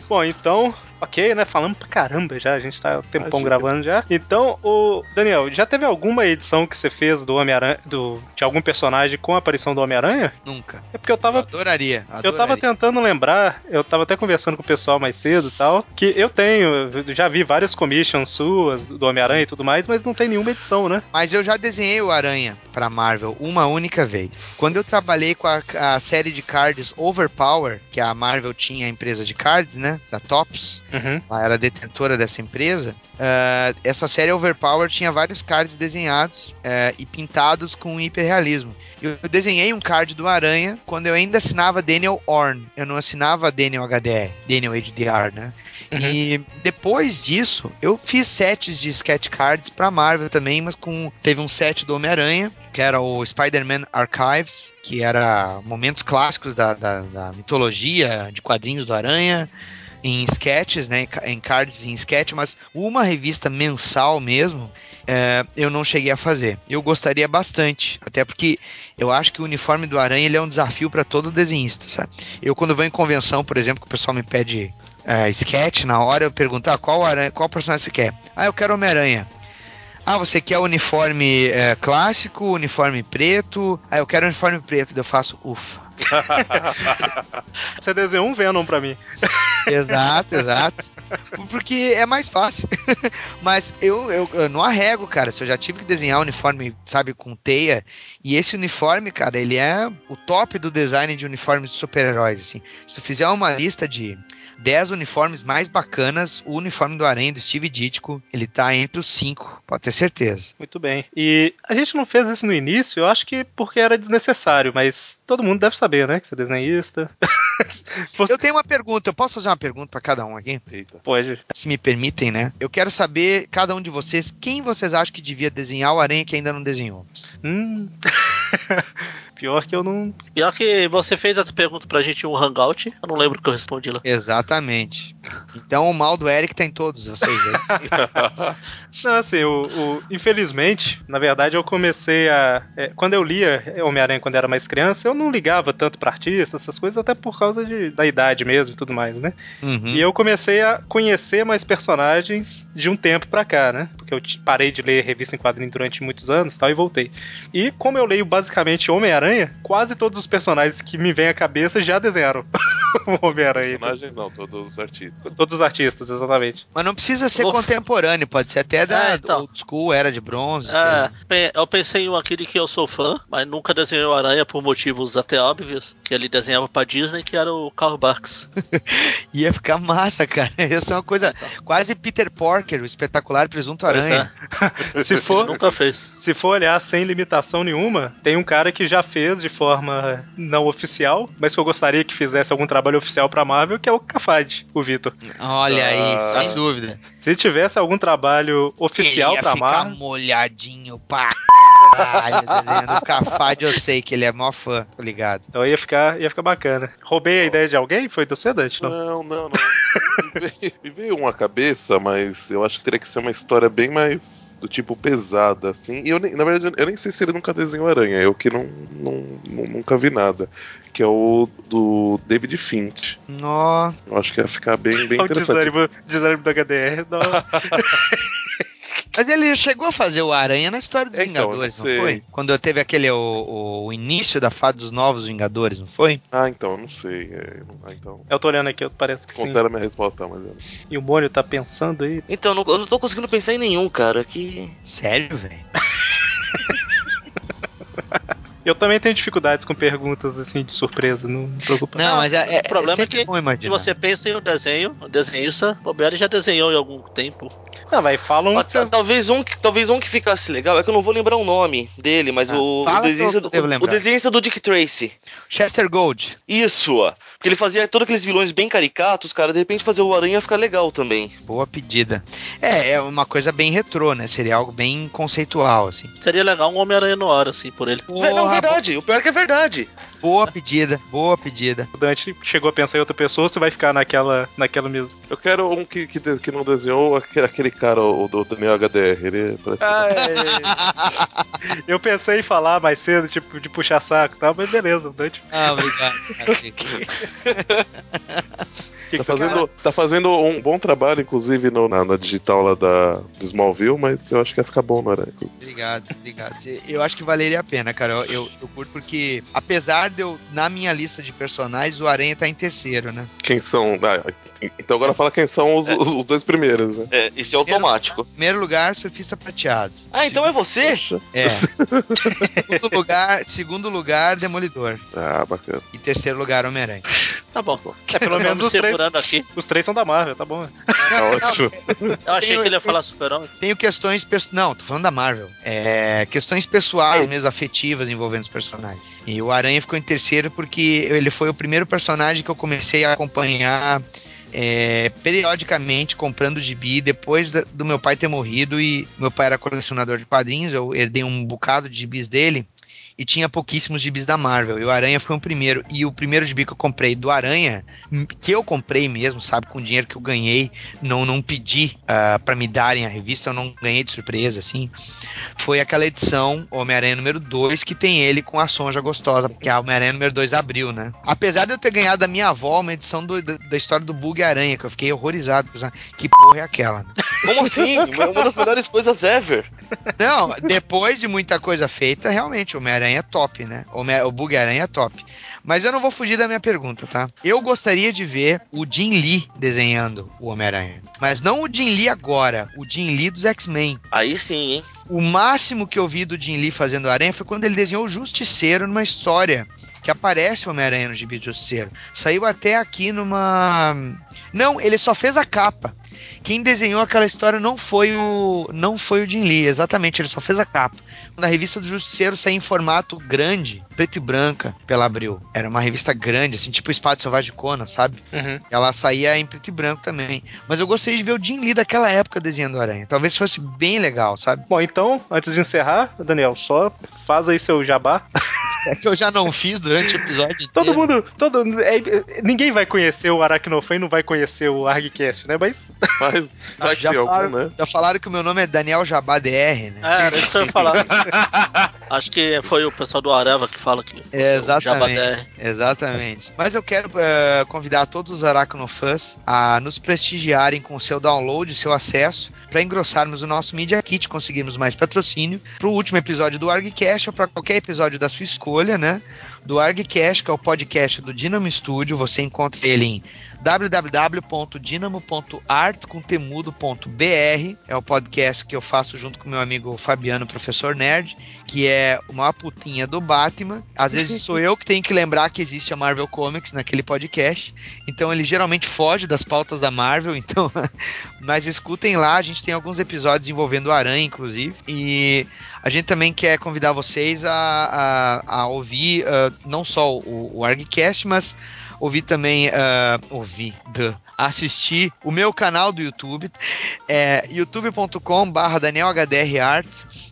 Bom, então, ok, né? Falamos pra caramba já, a gente tá tempão gravando já. Então, o Daniel, já teve alguma edição que você fez do Homem-Aranha, do, de algum personagem com a aparição do Homem-Aranha? Nunca. É porque eu Eu tava adoraria. Eu tava adoraria. tentando lembrar, eu tava até conversando com o pessoal mais cedo e tal, que eu tenho, eu já vi várias commissions suas do Homem-Aranha e tudo mais, mas não tem nenhuma edição, né? Mas eu já desenhei o Aranha pra Marvel uma única vez. Quando eu trabalhei com a, a série de cards Overpower, que a Marvel tinha a empresa de cards, né? Da Tops. Uhum. ela era detentora dessa empresa, ah, essa série Overpower tinha vários cards desenhados eh, e pintados com hiperrealismo. Eu desenhei um card do Aranha quando eu ainda assinava Daniel Orn. Eu não assinava Daniel HDR, Daniel HDR, né? Uhum. E depois disso, eu fiz sets de sketch cards pra Marvel também, mas com teve um set do Homem-Aranha, que era o Spider-Man Archives, que era momentos clássicos da, da, da mitologia de quadrinhos do Aranha em sketches, né, em ca- em cards em sketch, mas uma revista mensal mesmo, é, eu não cheguei a fazer. Eu gostaria bastante, até porque eu acho que o uniforme do Aranha ele é um desafio para todo desenhista, sabe? Eu quando vou em convenção, por exemplo, que o pessoal me pede é, sketch na hora, eu pergunto, ah, qual aranha, qual personagem você quer? Ah, eu quero Homem-Aranha. Ah, você quer o uniforme é, clássico, uniforme preto? Ah, eu quero uniforme preto. Eu faço, ufa. Você desenhou um Venom pra mim. Exato, exato. Porque é mais fácil. Mas eu, eu, eu não arrego, cara. Se eu já tive que desenhar um uniforme, sabe, com teia. E esse uniforme, cara, ele é o top do design de uniformes de super-heróis, assim. Se tu fizer uma lista de 10 uniformes mais bacanas, o uniforme do Aranha do Steve Ditko, ele tá entre os 5, pode ter certeza. Muito bem. E a gente não fez isso no início, eu acho que porque era desnecessário, mas todo mundo deve saber, né? Que você é desenhista. Você Eu tenho uma pergunta, eu posso fazer uma pergunta pra cada um aqui? Eita. pode. Se me permitem, né? Eu quero saber, cada um de vocês, quem vocês acham que devia desenhar o Aranha que ainda não desenhou? Hum. Pior que eu não. Pior que você fez essa pergunta pra gente em um hangout, eu não lembro o que eu respondi lá. Exatamente. Então o mal do Eric tá em todos vocês aí. Não, assim, o, o- infelizmente, na verdade, eu comecei a. é, quando eu lia Homem-Aranha quando era mais criança, eu não ligava tanto pra artista, essas coisas, até por causa de- da idade mesmo e tudo mais, né? Uhum. E eu comecei a conhecer mais personagens de um tempo pra cá, né? Porque eu parei de ler revista em quadrinho durante muitos anos e tal, e voltei. E como eu leio basicamente Homem-Aranha, quase todos os personagens que me vêm à cabeça já desenharam o Homem-Aranha. Personagens não, todos os artistas. Todos os artistas, exatamente. Mas não precisa ser contemporâneo, pode ser até da É, então. old school, era de bronze. É, eu pensei em um aqui de que eu sou fã, mas nunca desenhei o Aranha por motivos até óbvios, que ele desenhava pra Disney, que era o Carl Barks. Ia ficar massa, cara. Ia ser uma coisa quase Peter Porker, o espetacular presunto aranha. é, Se for, nunca fez. Se for olhar sem limitação nenhuma, tem um cara que já fez de forma não oficial, mas que eu gostaria que fizesse algum trabalho oficial pra Marvel, que é o Cafade, o Vitor. Olha aí, Ah. sem dúvida. Se tivesse algum trabalho oficial ele ia pra ficar Marvel, molhadinho pra caralho o Cafade, eu sei que ele é mó fã, tô ligado. então ia ficar, ia ficar bacana. Roubei a ideia de alguém? Foi do Sedante, não? Não, não, não. Me veio, uma cabeça, mas eu acho que teria que ser uma história bem mais do tipo pesada, assim. E eu nem, na verdade, eu nem sei se ele nunca desenhou aranha, eu que não, não, não- nunca vi nada. Que é o do David Finch. Nó, Eu acho que ia ficar bem, bem Olha o interessante. desânimo, desânimo do HDR. Não. Mas ele chegou a fazer o Aranha na história dos Então, não Vingadores, não, sei. foi? Quando teve aquele o, o início da fase dos novos Vingadores, não foi? Ah, então, eu não sei. É, não- ah, então. Eu tô olhando aqui, parece que sim. Considera minha resposta, mas eu não. E o Mônio tá pensando aí. Então, não- eu não tô conseguindo pensar em nenhum, cara. Que. Sério, velho? Eu também tenho dificuldades com perguntas assim de surpresa, não me preocupa. Não, mas é, é, o problema é sempre que Se você pensa em um desenho, o desenhista, o Bobear já desenhou em algum tempo. Não, vai, falam Pode ser- talvez, um que, talvez um que ficasse legal, é que eu não vou lembrar o nome dele, mas Ah, o, fala o, desenhista, que eu devo o, lembrar. o desenhista do Dick Tracy. Chester Gold. Isso, ó. Porque ele fazia todos aqueles vilões bem caricatos, cara. De repente fazer o Aranha ia ficar legal também. Boa pedida. É, é uma coisa bem retrô, né? Seria algo bem conceitual, assim. Seria legal um Homem-Aranha no ar, assim, por ele. Não, Porra, verdade. O pior é que é verdade. Boa pedida, boa pedida. O Dante chegou a pensar em outra pessoa, você vai ficar naquela, naquela mesmo. Eu quero um que, que, que não desenhou aquele, aquele cara, o do Daniel HDR. Ele parece. Ah, é. Eu pensei em falar mais cedo, tipo, de puxar saco e tal, mas beleza, o Dante. Ah, obrigado. Que Tá que fazendo, tá fazendo um bom trabalho, inclusive, no- na, na digital lá da, do Smallville, mas eu acho que ia ficar bom no Aranha. Obrigado, obrigado. Eu acho que valeria a pena, cara. Eu, eu, eu curto porque, apesar de eu, na minha lista de personagens, o Aranha tá em terceiro, né? Quem são. ah, então agora fala quem são os, os- os dois primeiros, né? É, esse é automático. Primeiro lugar, surfista prateado. Ah, então é você? Poxa. É. segundo lugar, segundo lugar, Demolidor. Ah, bacana. E terceiro lugar, Homem-Aranha. Tá bom. É, pelo menos os três, segurando aqui. os três são da Marvel, tá bom. Tá ótimo. Eu achei Tenho- que ele ia falar super-homem. Tenho questões. pesso- Não, tô falando da Marvel. É, questões pessoais, mesmo afetivas envolvendo os personagens. E o Aranha ficou em terceiro porque ele foi o primeiro personagem que eu comecei a acompanhar é, periodicamente, comprando gibi, depois do meu pai ter morrido. E meu pai era colecionador de quadrinhos, eu herdei um bocado de gibis dele. E tinha pouquíssimos gibis da Marvel. E o Aranha foi o primeiro. E o primeiro gibi que eu comprei do Aranha, que eu comprei mesmo, sabe, com dinheiro que eu ganhei, não, não pedi ah, pra me darem a revista, eu não ganhei de surpresa, assim. Foi aquela edição Homem-Aranha número 2, que tem ele com a Sonja Gostosa, porque a Homem-Aranha número 2 abriu, né? Apesar de eu ter ganhado da minha avó uma edição do- da, da história do Bug Aranha, que eu fiquei horrorizado. Que porra é aquela? né? Como assim? Uma uma das melhores coisas ever. Não, depois de muita coisa feita, realmente, o Homem-Aranha é top, né? O, Homem- o Bug-Aranha é top. Mas eu não vou fugir da minha pergunta, tá? Eu gostaria de ver o Jim Lee desenhando o Homem-Aranha. Mas não o Jim Lee agora, o Jim Lee dos X-Men. Aí sim, hein? O máximo que eu vi do Jim Lee fazendo Aranha foi quando ele desenhou o Justiceiro numa história que aparece o Homem-Aranha no gibi do Justiceiro. Saiu até aqui numa. Não, ele só fez a capa. Quem desenhou aquela história não foi o não foi o Jim Lee, exatamente, ele só fez a capa. Quando a revista do Justiceiro saiu em formato grande, preto e branca, pela Abril. Era uma revista grande, assim, tipo o Espada Selvagem de Conan, sabe? Uhum. Ela saía em preto e branco também. Mas eu gostaria de ver o Jim Lee daquela época desenhando o Aranha. Talvez fosse bem legal, sabe? Bom, então, antes de encerrar, Daniel, só faz aí seu jabá. É que eu já não fiz durante o episódio inteiro. Todo mundo, todo, é, ninguém vai conhecer o Aracnofan e não vai conhecer o ArgCast, né? Mas Mas vai já, algum, falaram, né? já falaram que o meu nome é Daniel Jabá DR, né? É, era isso que eu ia falar. Acho que foi o pessoal do Areva que fala que. Exatamente. Jabadé. Exatamente. Mas eu quero eh, convidar todos os Aracnofãs a nos prestigiarem com o seu download, seu acesso, para engrossarmos o nosso Media Kit, conseguirmos mais patrocínio para o último episódio do ArgCast ou para qualquer episódio da sua escolha, né? Do ArgCast, que é o podcast do Dynamo Studio. Você encontra ele em www.dinamo.art.br é o podcast que eu faço junto com meu amigo Fabiano, professor nerd, que é uma putinha do Batman. Às vezes sou eu que tenho que lembrar que existe a Marvel Comics naquele podcast. Então ele geralmente foge das pautas da Marvel, então mas escutem lá, a gente tem alguns episódios envolvendo Aranha, inclusive. E a gente também quer convidar vocês a, a, a ouvir ah, não só o, o ArgCast, mas ouvir também, ouvir, duh, assistir o meu canal do YouTube, é youtube.com barra DanielHDRArt,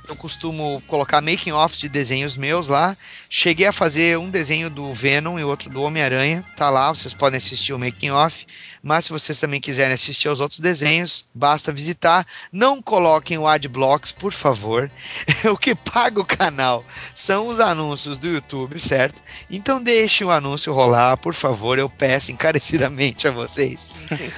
eu costumo colocar making offs de desenhos meus lá, cheguei a fazer um desenho do Venom e outro do Homem-Aranha, tá lá, vocês podem assistir o making off, mas se vocês também quiserem assistir aos outros desenhos, basta visitar, não coloquem o adblocks, por favor, o que paga o canal são os anúncios do YouTube, certo? Então deixe o anúncio rolar, por favor, eu peço encarecidamente a vocês.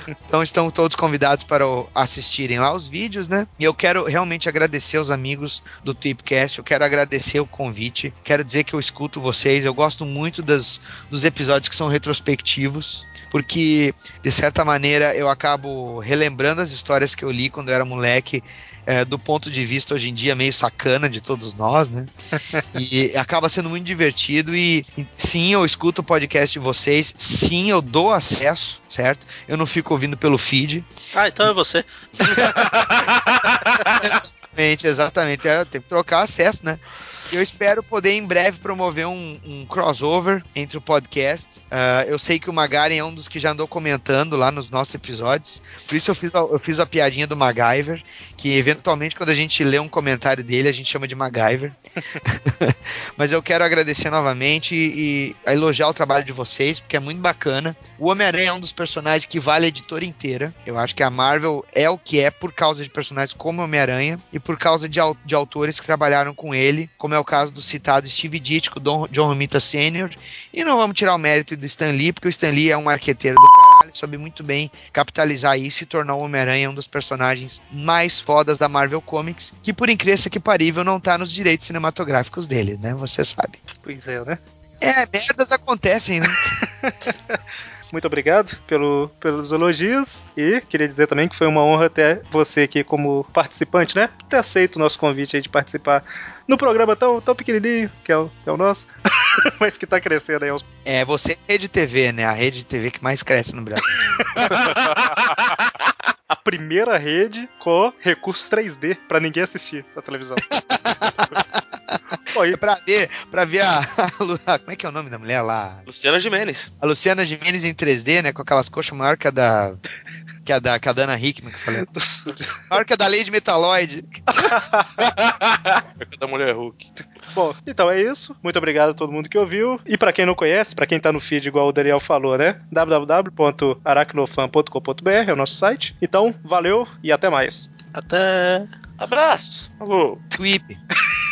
Então estão todos convidados para assistirem lá os vídeos, né? E eu quero realmente agradecer aos amigos do Tipcast, eu quero agradecer o convite, quero dizer que eu escuto vocês, eu gosto muito das, dos episódios que são retrospectivos, porque de certa maneira eu acabo relembrando as histórias que eu li quando eu era moleque. é, do ponto de vista hoje em dia meio sacana de todos nós, né? E acaba sendo muito divertido. E e sim, eu escuto o podcast de vocês. Sim, eu dou acesso, certo? Eu não fico ouvindo pelo feed. Ah, então é você. Exatamente, exatamente. É, tem que trocar acesso, né? Eu espero poder em breve promover um, um crossover entre o podcast. Ah, eu sei que o Magaren é um dos que já andou comentando lá nos nossos episódios. Por isso eu fiz, a- eu fiz a piadinha do MacGyver, que eventualmente quando a gente lê um comentário dele, a gente chama de MacGyver. Mas eu quero agradecer novamente e, e elogiar o trabalho de vocês, porque é muito bacana. O Homem-Aranha é um dos personagens que vale a editora inteira. Eu acho que a Marvel é o que é por causa de personagens como Homem-Aranha e por causa de, de autores que trabalharam com ele, como é o caso do citado Steve Ditko, Don, John Romita Sr. E não vamos tirar o mérito do Stan Lee, porque o Stan Lee é um marqueteiro do caralho, soube muito bem capitalizar isso e tornar o Homem-Aranha um dos personagens mais fodas da Marvel Comics, que por incrível que parível não tá nos direitos cinematográficos dele, né? Você sabe. Pois é, né? É, merdas acontecem, né? Muito obrigado pelo, pelos elogios e queria dizer também que foi uma honra ter você aqui como participante, né? Ter aceito o nosso convite aí de participar no programa tão, tão pequenininho que é o, que é o nosso, mas que tá crescendo aí aos É, você é Rede TV, né? A rede TV que mais cresce no Brasil. A primeira rede com recurso 3D pra ninguém assistir na televisão. E É pra ver, pra ver a, a Como é que é o nome da mulher lá? Luciana Jimenez. A Luciana Gimenez em 3D, né? Com aquelas coxas maior que a da. Que a da, que a Dana Hickman que eu falei. Maior que a da Lady Metaloid. É da mulher Hulk. Bom, então é isso. Muito obrigado a todo mundo que ouviu. E pra quem não conhece, pra quem tá no feed igual o Daniel falou, né? www.aracnofan.com.br é o nosso site. Então, valeu e até mais. Até. Abraços. Falou. Sweep.